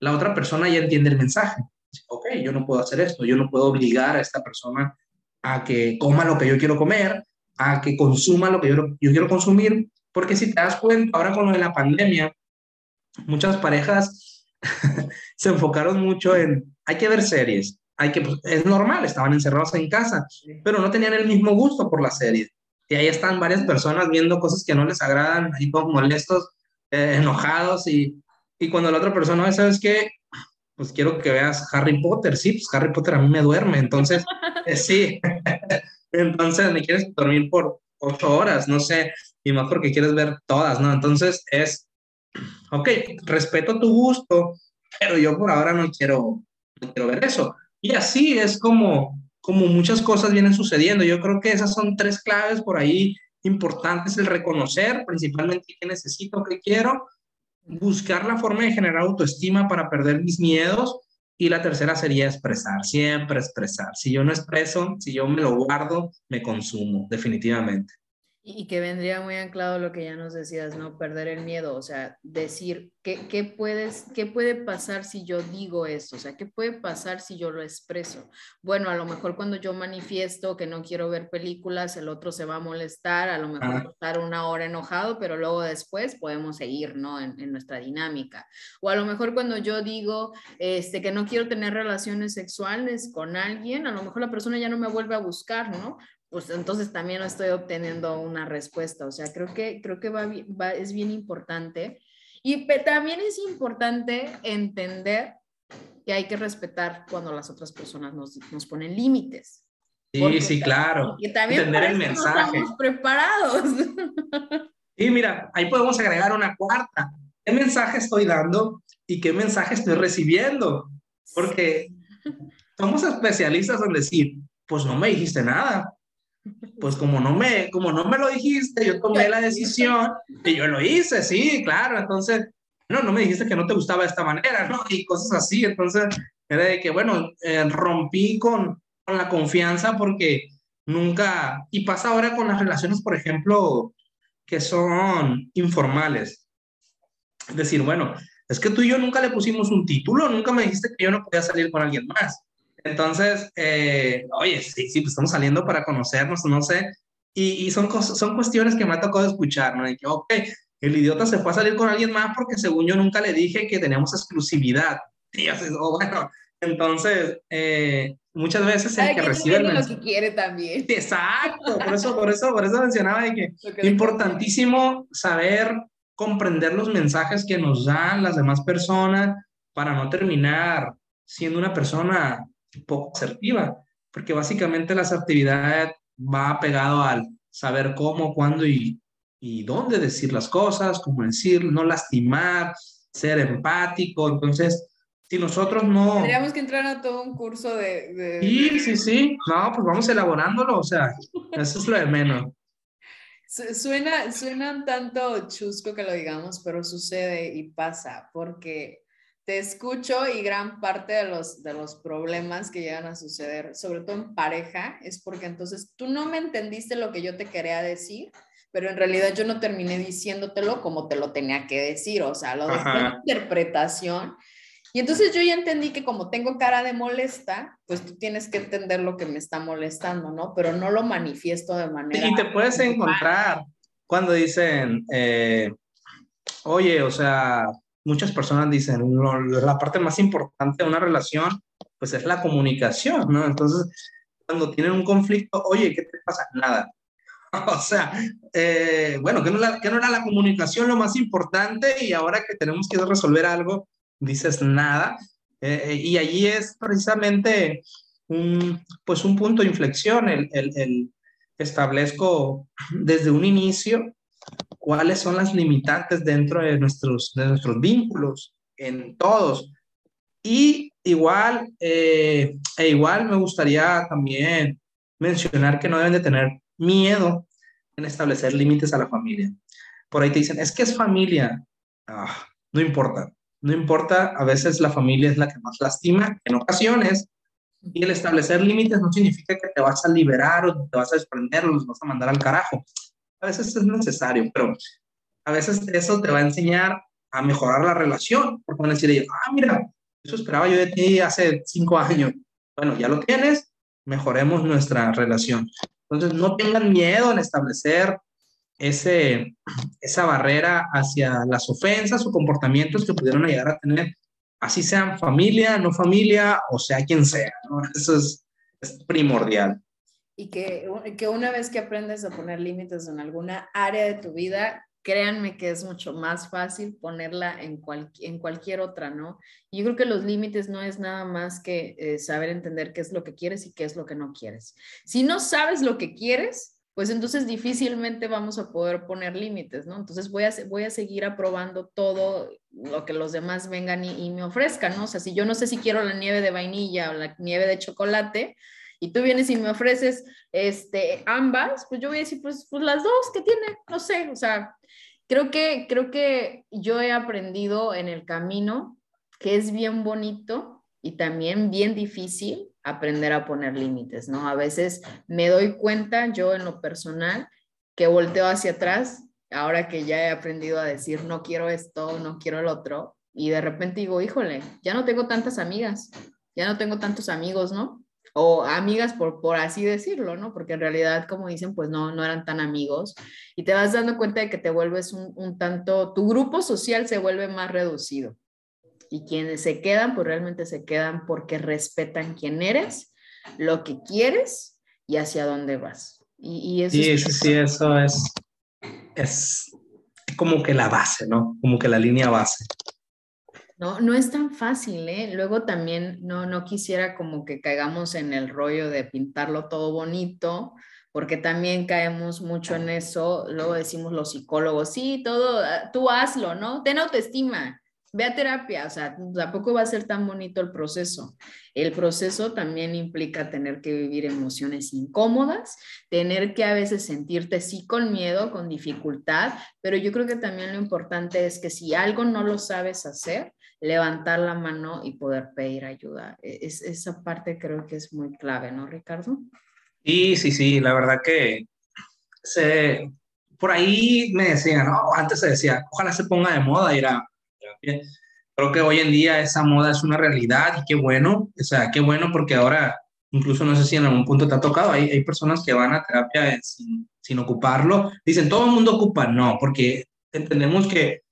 la otra persona ya entiende el mensaje. Ok, yo no puedo hacer esto, yo no puedo obligar a esta persona a que coma lo que yo quiero comer, a que consuma lo que yo, yo quiero consumir, porque si te das cuenta, ahora con lo de la pandemia, muchas parejas se enfocaron mucho en, hay que ver series, hay que, pues, es normal, estaban encerrados en casa, pero no tenían el mismo gusto por las series y ahí están varias personas viendo cosas que no les agradan, ahí todos molestos, eh, enojados, y, y cuando la otra persona, ¿sabes qué? Pues quiero que veas Harry Potter, sí, pues Harry Potter a mí me duerme, entonces, eh, sí, entonces me quieres dormir por ocho horas, no sé, y más porque quieres ver todas, ¿no? Entonces es, ok, respeto tu gusto, pero yo por ahora no quiero, no quiero ver eso. Y así es como, como muchas cosas vienen sucediendo. Yo creo que esas son tres claves por ahí importantes, el reconocer principalmente qué necesito, qué quiero, buscar la forma de generar autoestima para perder mis miedos y la tercera sería expresar, siempre expresar. Si yo no expreso, si yo me lo guardo, me consumo, definitivamente. Y que vendría muy anclado lo que ya nos decías, ¿no? Perder el miedo, o sea, decir, ¿qué, qué, puedes, ¿qué puede pasar si yo digo esto? O sea, ¿qué puede pasar si yo lo expreso? Bueno, a lo mejor cuando yo manifiesto que no quiero ver películas, el otro se va a molestar, a lo mejor estar una hora enojado, pero luego después podemos seguir, ¿no? En, en, nuestra dinámica. O a lo mejor cuando yo digo este, que no quiero tener relaciones sexuales con alguien, a lo mejor la persona ya no me vuelve a buscar, ¿no? Pues entonces también no estoy obteniendo una respuesta. O sea, creo que, creo que va, es bien importante. Y también es importante entender que hay que respetar cuando las otras personas nos, nos ponen límites. Sí, sí, claro. Y también entender el mensaje. estamos preparados. Y mira, ahí podemos agregar una cuarta. ¿Qué mensaje estoy dando y qué mensaje estoy recibiendo? Porque somos especialistas en decir, pues no me dijiste nada pues como no me, como no me lo dijiste, yo tomé la decisión y yo lo hice, sí, claro, entonces, no, no me dijiste que no te gustaba de esta manera, ¿no? Y cosas así, entonces, era de que, bueno, eh, rompí con, con la confianza porque nunca, y pasa ahora con las relaciones, por ejemplo, que son informales. Es decir, bueno, es que tú y yo nunca le pusimos un título, nunca me dijiste que yo no podía salir con alguien más. Entonces, eh, oye, sí, sí, pues estamos saliendo para conocernos, no sé. Y, y son, cosas, son cuestiones que me ha tocado escuchar, ¿no? De que, ok, el idiota se fue a salir con alguien más porque según yo nunca le dije que teníamos exclusividad. Y así, oh, bueno, entonces, eh, muchas veces el que recibe el mensaje... lo que quiere también. Exacto, por eso, por eso, por eso mencionaba de que importantísimo saber comprender los mensajes que nos dan las demás personas para no terminar siendo una persona poco asertiva, porque básicamente la asertividad va pegado al saber cómo, cuándo y, y dónde decir las cosas, cómo decir, no lastimar, ser empático. Entonces, si nosotros no... Tendríamos que entrar a todo un curso de... Sí, sí, sí. No, pues vamos elaborándolo, o sea, eso es lo de menos. Suena, suena un tanto chusco que lo digamos, pero sucede y pasa, porque te escucho y gran parte de los, de los problemas que llegan a suceder, sobre todo en pareja, es porque entonces tú no me entendiste lo que yo te quería decir, pero en realidad yo no terminé diciéndotelo como te lo tenía que decir, o sea, lo de interpretación. Y entonces yo ya entendí que como tengo cara de molesta, pues tú tienes que entender lo que me está molestando, ¿no? Pero no lo manifiesto de manera... Y te puedes encontrar cuando dicen, eh, oye, o sea, muchas personas dicen, la parte más importante de una relación, pues es la comunicación, ¿no? Entonces, cuando tienen un conflicto, oye, ¿qué te pasa? Nada. o sea, eh, bueno, que no, que no era la comunicación lo más importante y ahora que tenemos que resolver algo, dices nada. Eh, eh, y allí es precisamente un, pues un punto de inflexión, el, el, el establezco desde un inicio cuáles son las limitantes dentro de nuestros, de nuestros vínculos, en todos. Y igual, eh, e igual me gustaría también mencionar que no deben de tener miedo en establecer límites a la familia. Por ahí te dicen, es que es familia. Ah, no importa, no importa, a veces la familia es la que más lastima en ocasiones. Y el establecer límites no significa que te vas a liberar o te vas a desprender o los vas a mandar al carajo a veces es necesario, pero a veces eso te va a enseñar a mejorar la relación, porque van a decir ah, mira, eso esperaba yo de ti hace cinco años. Bueno, ya lo tienes, mejoremos nuestra relación. Entonces, no tengan miedo en establecer ese, esa barrera hacia las ofensas o comportamientos que pudieron llegar a tener, así sean familia, no familia, o sea quien sea. Eso es, es primordial y que, que una vez que aprendes a poner límites en alguna área de tu vida, créanme que es mucho más fácil ponerla en, cual, en cualquier otra, ¿no? Yo creo que los límites no es nada más que eh, saber entender qué es lo que quieres y qué es lo que no quieres. Si no sabes lo que quieres, pues entonces difícilmente vamos a poder poner límites, ¿no? Entonces voy a, voy a seguir aprobando todo lo que los demás vengan y, y me ofrezcan, ¿no? O sea, si yo no sé si quiero la nieve de vainilla o la nieve de chocolate, y tú vienes y me ofreces este, ambas, pues yo voy a decir, pues, pues las dos que tiene, no sé, o sea, creo que, creo que yo he aprendido en el camino que es bien bonito y también bien difícil aprender a poner límites, ¿no? A veces me doy cuenta yo en lo personal que volteo hacia atrás, ahora que ya he aprendido a decir no quiero esto, no quiero el otro, y de repente digo, híjole, ya no tengo tantas amigas, ya no tengo tantos amigos, ¿no? O amigas por, por así decirlo, ¿no? Porque en realidad, como dicen, pues no, no eran tan amigos y te vas dando cuenta de que te vuelves un, un tanto, tu grupo social se vuelve más reducido y quienes se quedan, pues realmente se quedan porque respetan quién eres, lo que quieres y hacia dónde vas. Y, eso sí, sí, sí, eso es, es como que la base, ¿no? Como que la línea base. No, no es tan fácil, ¿eh? Luego también no, no quisiera como que caigamos en el rollo de pintarlo todo bonito, porque también caemos mucho en eso. Luego decimos los psicólogos, sí, todo, ah, tú hazlo, ¿no? Ten autoestima, ve a terapia, o sea, tampoco va a ser tan bonito el proceso. El proceso también implica tener que vivir emociones incómodas, tener que a veces sentirte sí con miedo, con dificultad, pero yo creo que también lo importante es que si algo no lo sabes hacer, levantar la mano y poder pedir ayuda. E, es, esa parte creo que es muy clave, ¿no, Ricardo? Sí, sí, sí, la verdad que se, por ahí me decían, ¿no? antes se decía, ojalá se ponga de moda ir a Creo que hoy en día esa moda es una realidad y qué bueno, o sea, qué bueno porque ahora, incluso no sé si en algún punto te ha tocado, hay, hay personas que van a terapia sin, sin ocuparlo, dicen, todo el mundo ocupa, no, porque entendemos que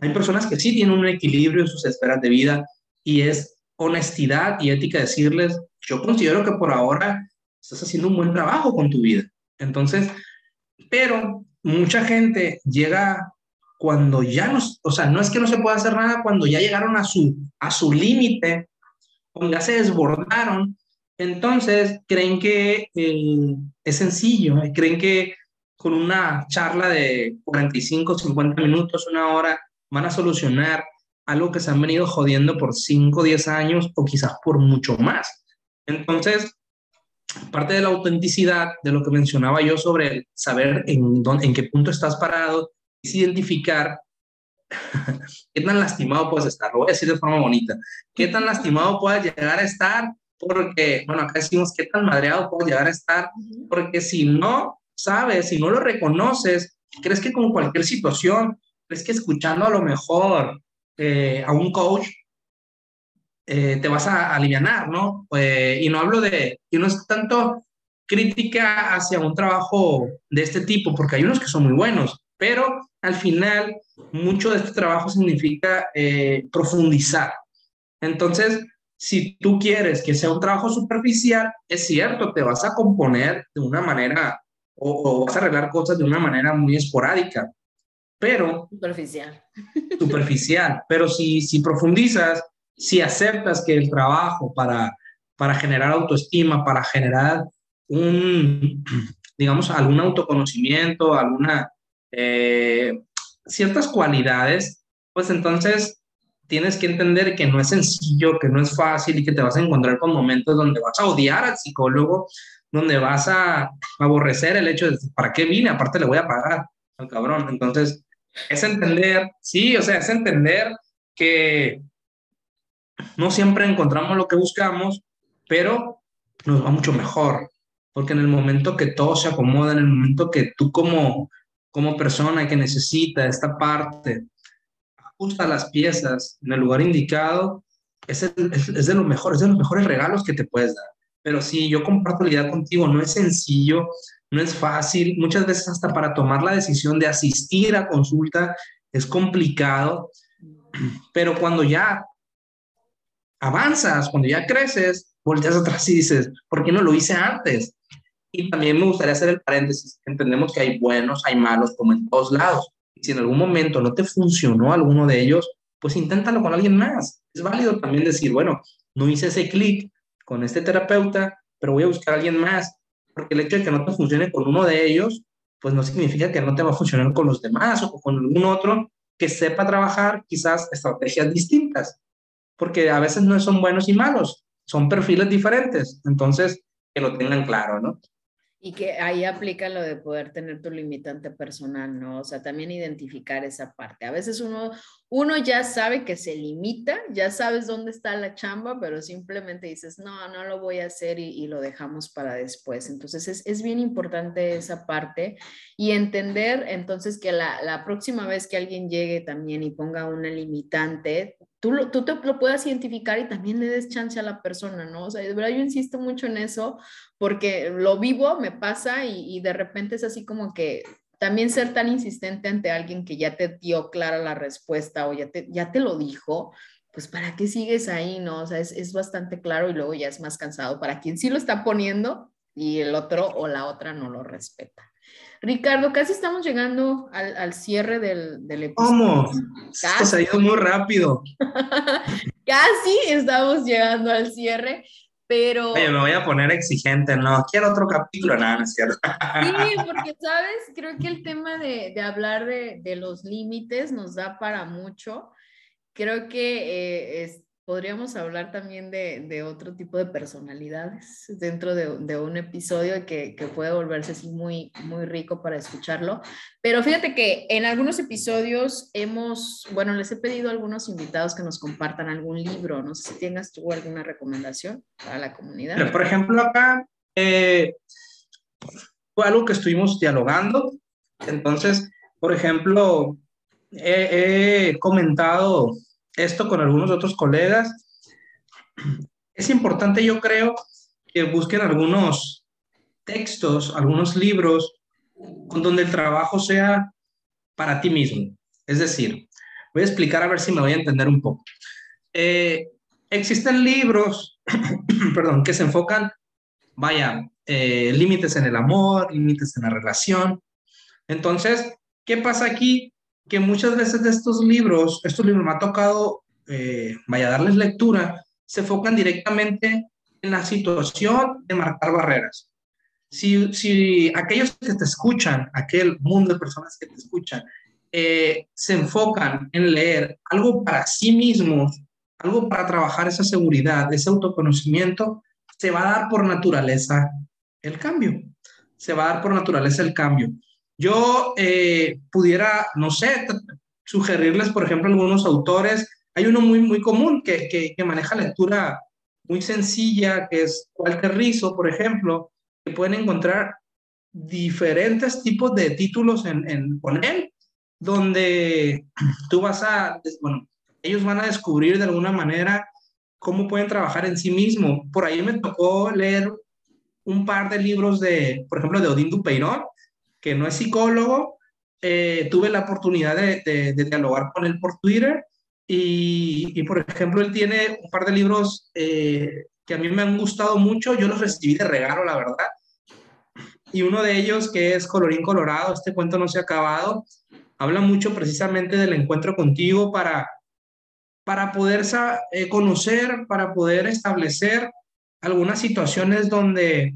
hay personas que sí tienen un equilibrio en sus esferas de vida y es honestidad y ética decirles, yo considero que por ahora estás haciendo un buen trabajo con tu vida. Entonces, pero mucha gente llega cuando ya no, o sea, no es que no se pueda hacer nada, cuando ya llegaron a su, a su límite, cuando ya se desbordaron, entonces creen que eh, es sencillo, creen que con una charla de 45, 50 minutos, una hora, van a solucionar algo que se han venido jodiendo por 5, 10 años o quizás por mucho más. Entonces, parte de la autenticidad, de lo que mencionaba yo sobre saber en, dónde, en qué punto estás parado, es identificar qué tan lastimado puedes estar. Lo voy a decir de forma bonita. ¿Qué tan lastimado puedes llegar a estar? Porque, bueno, acá decimos qué tan madreado puedes llegar a estar. Porque si no sabes, si no lo reconoces, crees que con cualquier situación, crees que escuchando a lo mejor eh, a un coach eh, te vas a aliviar, ¿no? Eh, y no hablo de, y no es tanto crítica hacia un trabajo de este tipo, porque hay unos que son muy buenos, pero al final mucho de este trabajo significa profundizar. Entonces, si tú quieres que sea un trabajo superficial, es cierto, te vas a componer de una manera o, o vas a arreglar cosas de una manera muy esporádica, pero... Superficial. Superficial, pero si, si profundizas, si aceptas que el trabajo para, para generar autoestima, para generar un, digamos, algún autoconocimiento, alguna, eh, ciertas cualidades, pues entonces tienes que entender que no es sencillo, que no es fácil y que te vas a encontrar con momentos donde vas a odiar al psicólogo, donde vas a aborrecer el hecho de, ¿para qué vine? Aparte le voy a pagar al cabrón. Entonces, es entender, sí, o sea, es entender que no siempre encontramos lo que buscamos, pero nos va mucho mejor, porque en el momento que todo se acomoda, en el momento que tú como, como persona que necesita esta parte, ajusta las piezas en el lugar indicado, es, es, de los mejores, es de los mejores regalos que te puedes dar. Pero sí, yo comparto la idea contigo, no es sencillo, no es fácil, muchas veces hasta para tomar la decisión de asistir a consulta es complicado, pero cuando ya avanzas, cuando ya creces, volteas atrás y dices, ¿por qué no lo hice antes? Y también me gustaría hacer el paréntesis, entendemos que hay buenos, hay malos, como en todos lados. Si en algún momento no te funcionó alguno de ellos, pues inténtalo con alguien más. Es válido también decir, bueno, no hice ese clic con este terapeuta, pero voy a buscar a alguien más, porque el hecho de que no te funcione con uno de ellos, pues no significa que no te va a funcionar con los demás o con algún otro que sepa trabajar quizás estrategias distintas porque a veces no son buenos y malos, son perfiles diferentes. Entonces, que lo tengan claro, ¿no? Y que ahí aplica lo de poder tener tu limitante personal, ¿no? O sea, también identificar esa parte. A veces uno, uno ya sabe que se limita, ya sabes dónde está la chamba, pero simplemente dices, no, no lo voy a hacer y, lo dejamos para después. Entonces, es, es, bien importante esa parte y entender entonces que la, la próxima vez que alguien llegue también y ponga una limitante, tú, lo, tú te lo puedas identificar y también le des chance a la persona, ¿no? O sea, de verdad yo insisto mucho en eso porque lo vivo, me pasa y, y de repente es así como que también ser tan insistente ante alguien que ya te dio clara la respuesta o ya te, ya te lo dijo, pues para qué sigues ahí, ¿no? O sea, es, es bastante claro y luego ya es más cansado para quien sí lo está poniendo y el otro o la otra no lo respeta. Ricardo, casi estamos llegando al, al cierre del, del, episodio. ¿Cómo? Casi. Se ha ido muy rápido. casi estamos llegando al cierre, pero... Oye, me voy a poner exigente, no, quiero otro capítulo, nada, no es cierto. sí, porque, ¿sabes? Creo que el tema de, de hablar de, de, los límites nos da para mucho. Creo que eh, es, podríamos hablar también de, de, otro tipo de personalidades dentro de, de un episodio que, que, puede volverse así muy, muy rico para escucharlo. Pero fíjate que en algunos episodios hemos, bueno, les he pedido a algunos invitados que nos compartan algún libro. No sé si tengas tú alguna recomendación para la comunidad. Por ejemplo, acá eh, fue algo que estuvimos dialogando. Entonces, por ejemplo, he comentado esto con algunos otros colegas. Es importante, yo creo, que busquen algunos textos, algunos libros, con donde el trabajo sea para ti mismo. Es decir, voy a explicar a ver si me voy a entender un poco. Eh, existen libros, perdón, que se enfocan, vaya, eh, límites en el amor, límites en la relación. Entonces, ¿qué pasa aquí? Que muchas veces de estos libros, estos libros me ha tocado, eh, vaya a darles lectura, se enfocan directamente en la situación de marcar barreras. Si, si aquellos que te escuchan, aquel mundo de personas que te escuchan, eh, se enfocan en leer algo para sí mismos, algo para trabajar esa seguridad, ese autoconocimiento, se va a dar por naturaleza el cambio. Se va a dar por naturaleza el cambio. Yo eh, pudiera, no sé, sugerirles, por ejemplo, algunos autores. Hay uno muy, muy común que, que, maneja lectura muy sencilla, que es Walter Rizzo, por ejemplo, que pueden encontrar diferentes tipos de títulos en, en, con él, donde tú vas a, bueno, ellos van a descubrir de alguna manera cómo pueden trabajar en sí mismo. Por ahí me tocó leer un par de libros de, por ejemplo, de Odín Dupeirón, que no es psicólogo, eh, tuve la oportunidad de, dialogar con él por Twitter y, por ejemplo, él tiene un par de libros eh, que a mí me han gustado mucho, yo los recibí de regalo, la verdad. Y uno de ellos, que es Colorín Colorado, este cuento no se ha acabado, habla mucho precisamente del encuentro contigo para, para poder eh, conocer, para poder establecer algunas situaciones donde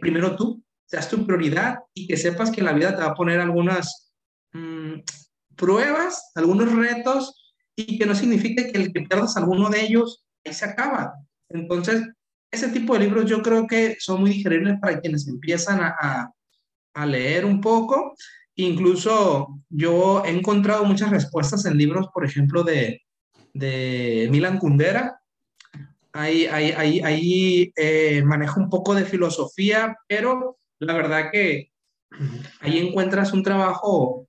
primero tú seas tu prioridad y que sepas que la vida te va a poner algunas mm, pruebas, algunos retos y que no signifique que el que pierdas alguno de ellos, ahí se acaba. Entonces, ese tipo de libros yo creo que son muy digeribles para quienes empiezan a, a, leer un poco. Incluso yo he encontrado muchas respuestas en libros, por ejemplo, de, de Milan Kundera. Ahí, ahí, ahí, ahí eh, manejo un poco de filosofía, pero la verdad que ahí encuentras un trabajo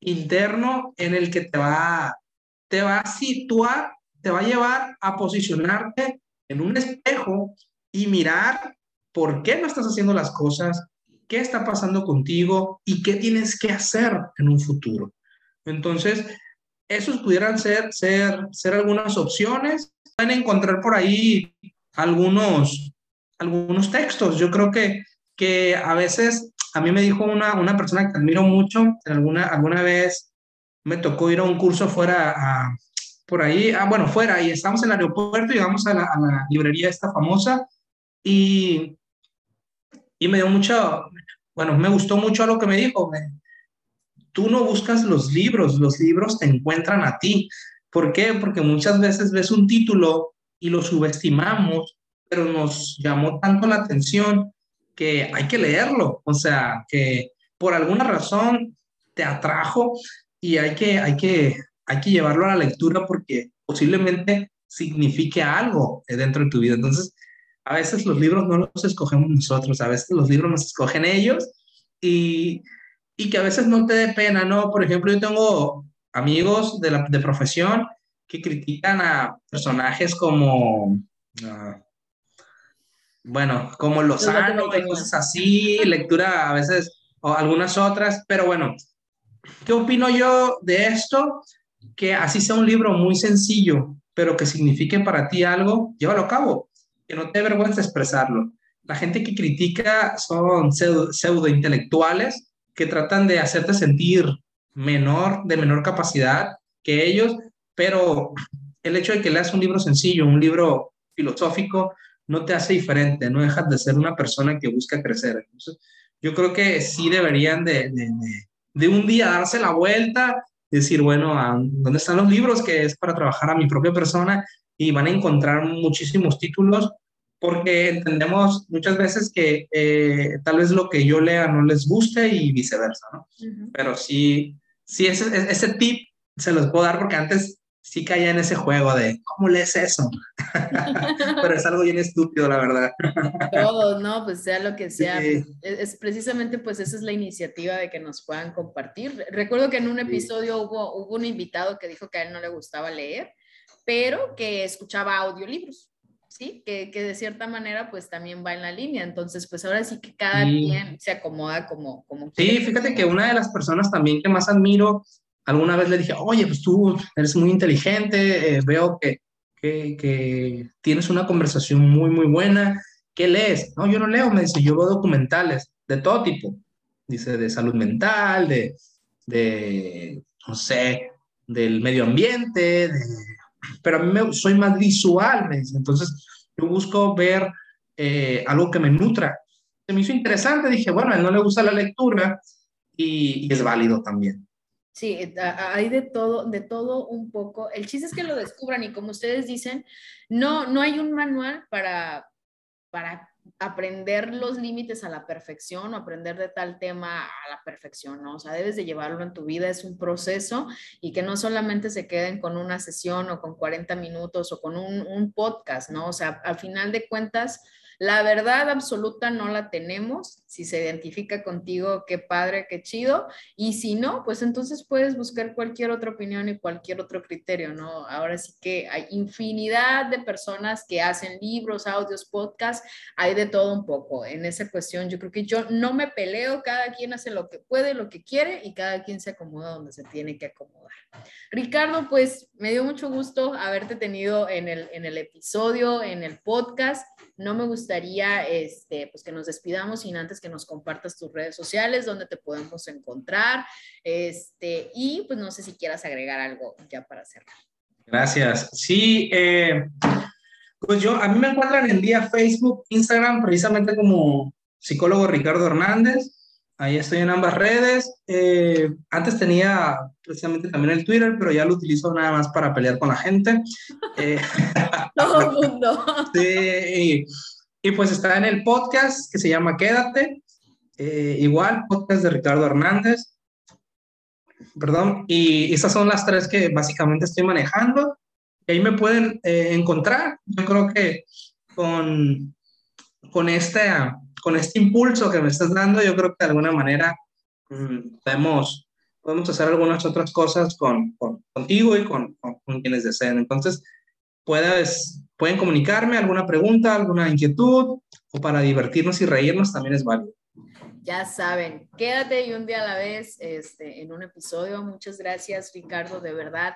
interno en el que te va, te va a situar, te va a llevar a posicionarte en un espejo y mirar por qué no estás haciendo las cosas, qué está pasando contigo y qué tienes que hacer en un futuro. Entonces, esos pudieran ser, ser, ser algunas opciones. Pueden encontrar por ahí algunos, algunos textos. Yo creo que que a veces a mí me dijo una, una persona que admiro mucho, alguna, alguna vez me tocó ir a un curso fuera, por ahí, ah, bueno, fuera, y estamos en el aeropuerto, llegamos a la, a la librería esta famosa, y, y me dio mucho, bueno, me gustó mucho lo que me dijo, tú no buscas los libros, los libros te encuentran a ti. ¿Por qué? Porque muchas veces ves un título y lo subestimamos, pero nos llamó tanto la atención que hay que leerlo, o sea, que por alguna razón te atrajo y hay que, hay que, hay que llevarlo a la lectura porque posiblemente signifique algo dentro de tu vida. Entonces, a veces los libros no los escogemos nosotros, a veces los libros nos escogen ellos y, y que a veces no te dé pena, ¿no? Por ejemplo, yo tengo amigos de, la, de profesión que critican a personajes como, ah, bueno, como los años, cosas así, lectura a veces o algunas otras, pero bueno, ¿qué opino yo de esto? Que así sea un libro muy sencillo, pero que signifique para ti algo, llévalo a cabo, que no te vergüenza expresarlo. La gente que critica son pseudo, pseudo intelectuales que tratan de hacerte sentir menor, de menor capacidad que ellos, pero el hecho de que leas un libro sencillo, un libro filosófico, no te hace diferente, no dejas de ser una persona que busca crecer. Entonces, yo creo que sí deberían de, de, de, un día darse la vuelta, decir, bueno, ¿dónde están los libros? Que es para trabajar a mi propia persona y van a encontrar muchísimos títulos porque entendemos muchas veces que eh, tal vez lo que yo lea no les guste y viceversa, ¿no? Pero sí, sí ese, ese tip se los puedo dar porque antes sí caía en ese juego de, ¿cómo lees eso? Pero es algo bien estúpido, la verdad. Todo, ¿no? Pues sea lo que sea. Pues, es, precisamente, pues esa es la iniciativa de que nos puedan compartir. Recuerdo que en un episodio hubo, hubo un invitado que dijo que a él no le gustaba leer, pero que escuchaba audiolibros. ¿sí? Que, que, de cierta manera pues también va en la línea. Entonces, pues ahora sí que cada quien se acomoda como... como sí, fíjate que una de las personas también que más admiro alguna vez le dije, oye, pues tú eres muy inteligente, eh, veo que, que, tienes una conversación muy, muy buena. ¿Qué lees? No, yo no leo, me dice, yo veo documentales de todo tipo. Dice, de salud mental, de, de no sé, del medio ambiente, pero a mí me, soy más visual, entonces yo busco ver eh, algo que me nutra. Se me hizo interesante, dije, bueno, a él no le gusta la lectura y, y es válido también. Sí, eh, hay de todo, de todo un poco. El chiste es que lo descubran y como ustedes dicen, no, no hay un manual para, para aprender los límites a la perfección o aprender de tal tema a la perfección, ¿no? O sea, debes de llevarlo en tu vida, es un proceso y que no solamente se queden con una sesión o con 40 minutos o con un, un podcast, ¿no? O sea, al final de cuentas, la verdad absoluta no la tenemos. Si se identifica contigo, qué padre, qué chido. Y si no, pues entonces puedes buscar cualquier otra opinión y cualquier otro criterio, ¿no? Ahora sí que hay infinidad de personas que hacen libros, audios, podcasts, hay de todo un poco. En esa cuestión, yo creo que yo no me peleo, cada quien hace lo que puede, lo que quiere y cada quien se acomoda donde se tiene que acomodar. Ricardo, pues me dio mucho gusto haberte tenido en el, en el episodio, en el podcast. No me gustaría este, pues que nos despidamos sin antes que nos compartas tus redes sociales, donde te podemos encontrar. Este, y pues no sé si quieras agregar algo ya para cerrar. Gracias. Sí, eh, pues yo, a mí me encuentran en día Facebook, Instagram, precisamente como psicólogo Ricardo Hernández. Ahí estoy en ambas redes. Eh, antes tenía precisamente también el Twitter, pero ya lo utilizo nada más para pelear con la gente. Eh, Todo el mundo. sí, y, pues está en el podcast que se llama Quédate. Eh, igual, podcast de Ricardo Hernández. Perdón. Y esas son las tres que básicamente estoy manejando. Y ahí me pueden encontrar. Yo creo que con, con esta con este impulso que me estás dando, yo creo que de alguna manera mm, podemos, podemos hacer algunas otras cosas con, contigo y con, con, quienes deseen. Entonces, puedes, pueden comunicarme alguna pregunta, alguna inquietud o para divertirnos y reírnos también es válido. Ya saben, quédate y un día a la vez este, en un episodio. Muchas gracias, Ricardo, de verdad.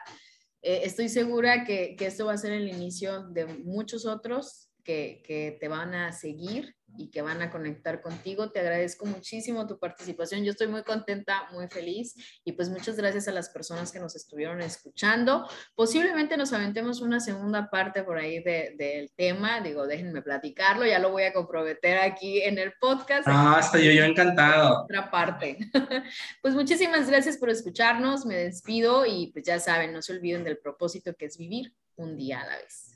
Eh, estoy segura que, que, esto va a ser el inicio de muchos otros que, que te van a seguir y que van a conectar contigo. Te agradezco muchísimo tu participación. Yo estoy muy contenta, muy feliz y pues muchas gracias a las personas que nos estuvieron escuchando. Posiblemente nos aventemos una segunda parte por ahí del tema. Digo, déjenme platicarlo, ya lo voy a comprometer aquí en el podcast. Ah, hasta yo, yo encantado. Otra parte. pues muchísimas gracias por escucharnos. Me despido y pues ya saben, no se olviden del propósito que es vivir un día a la vez.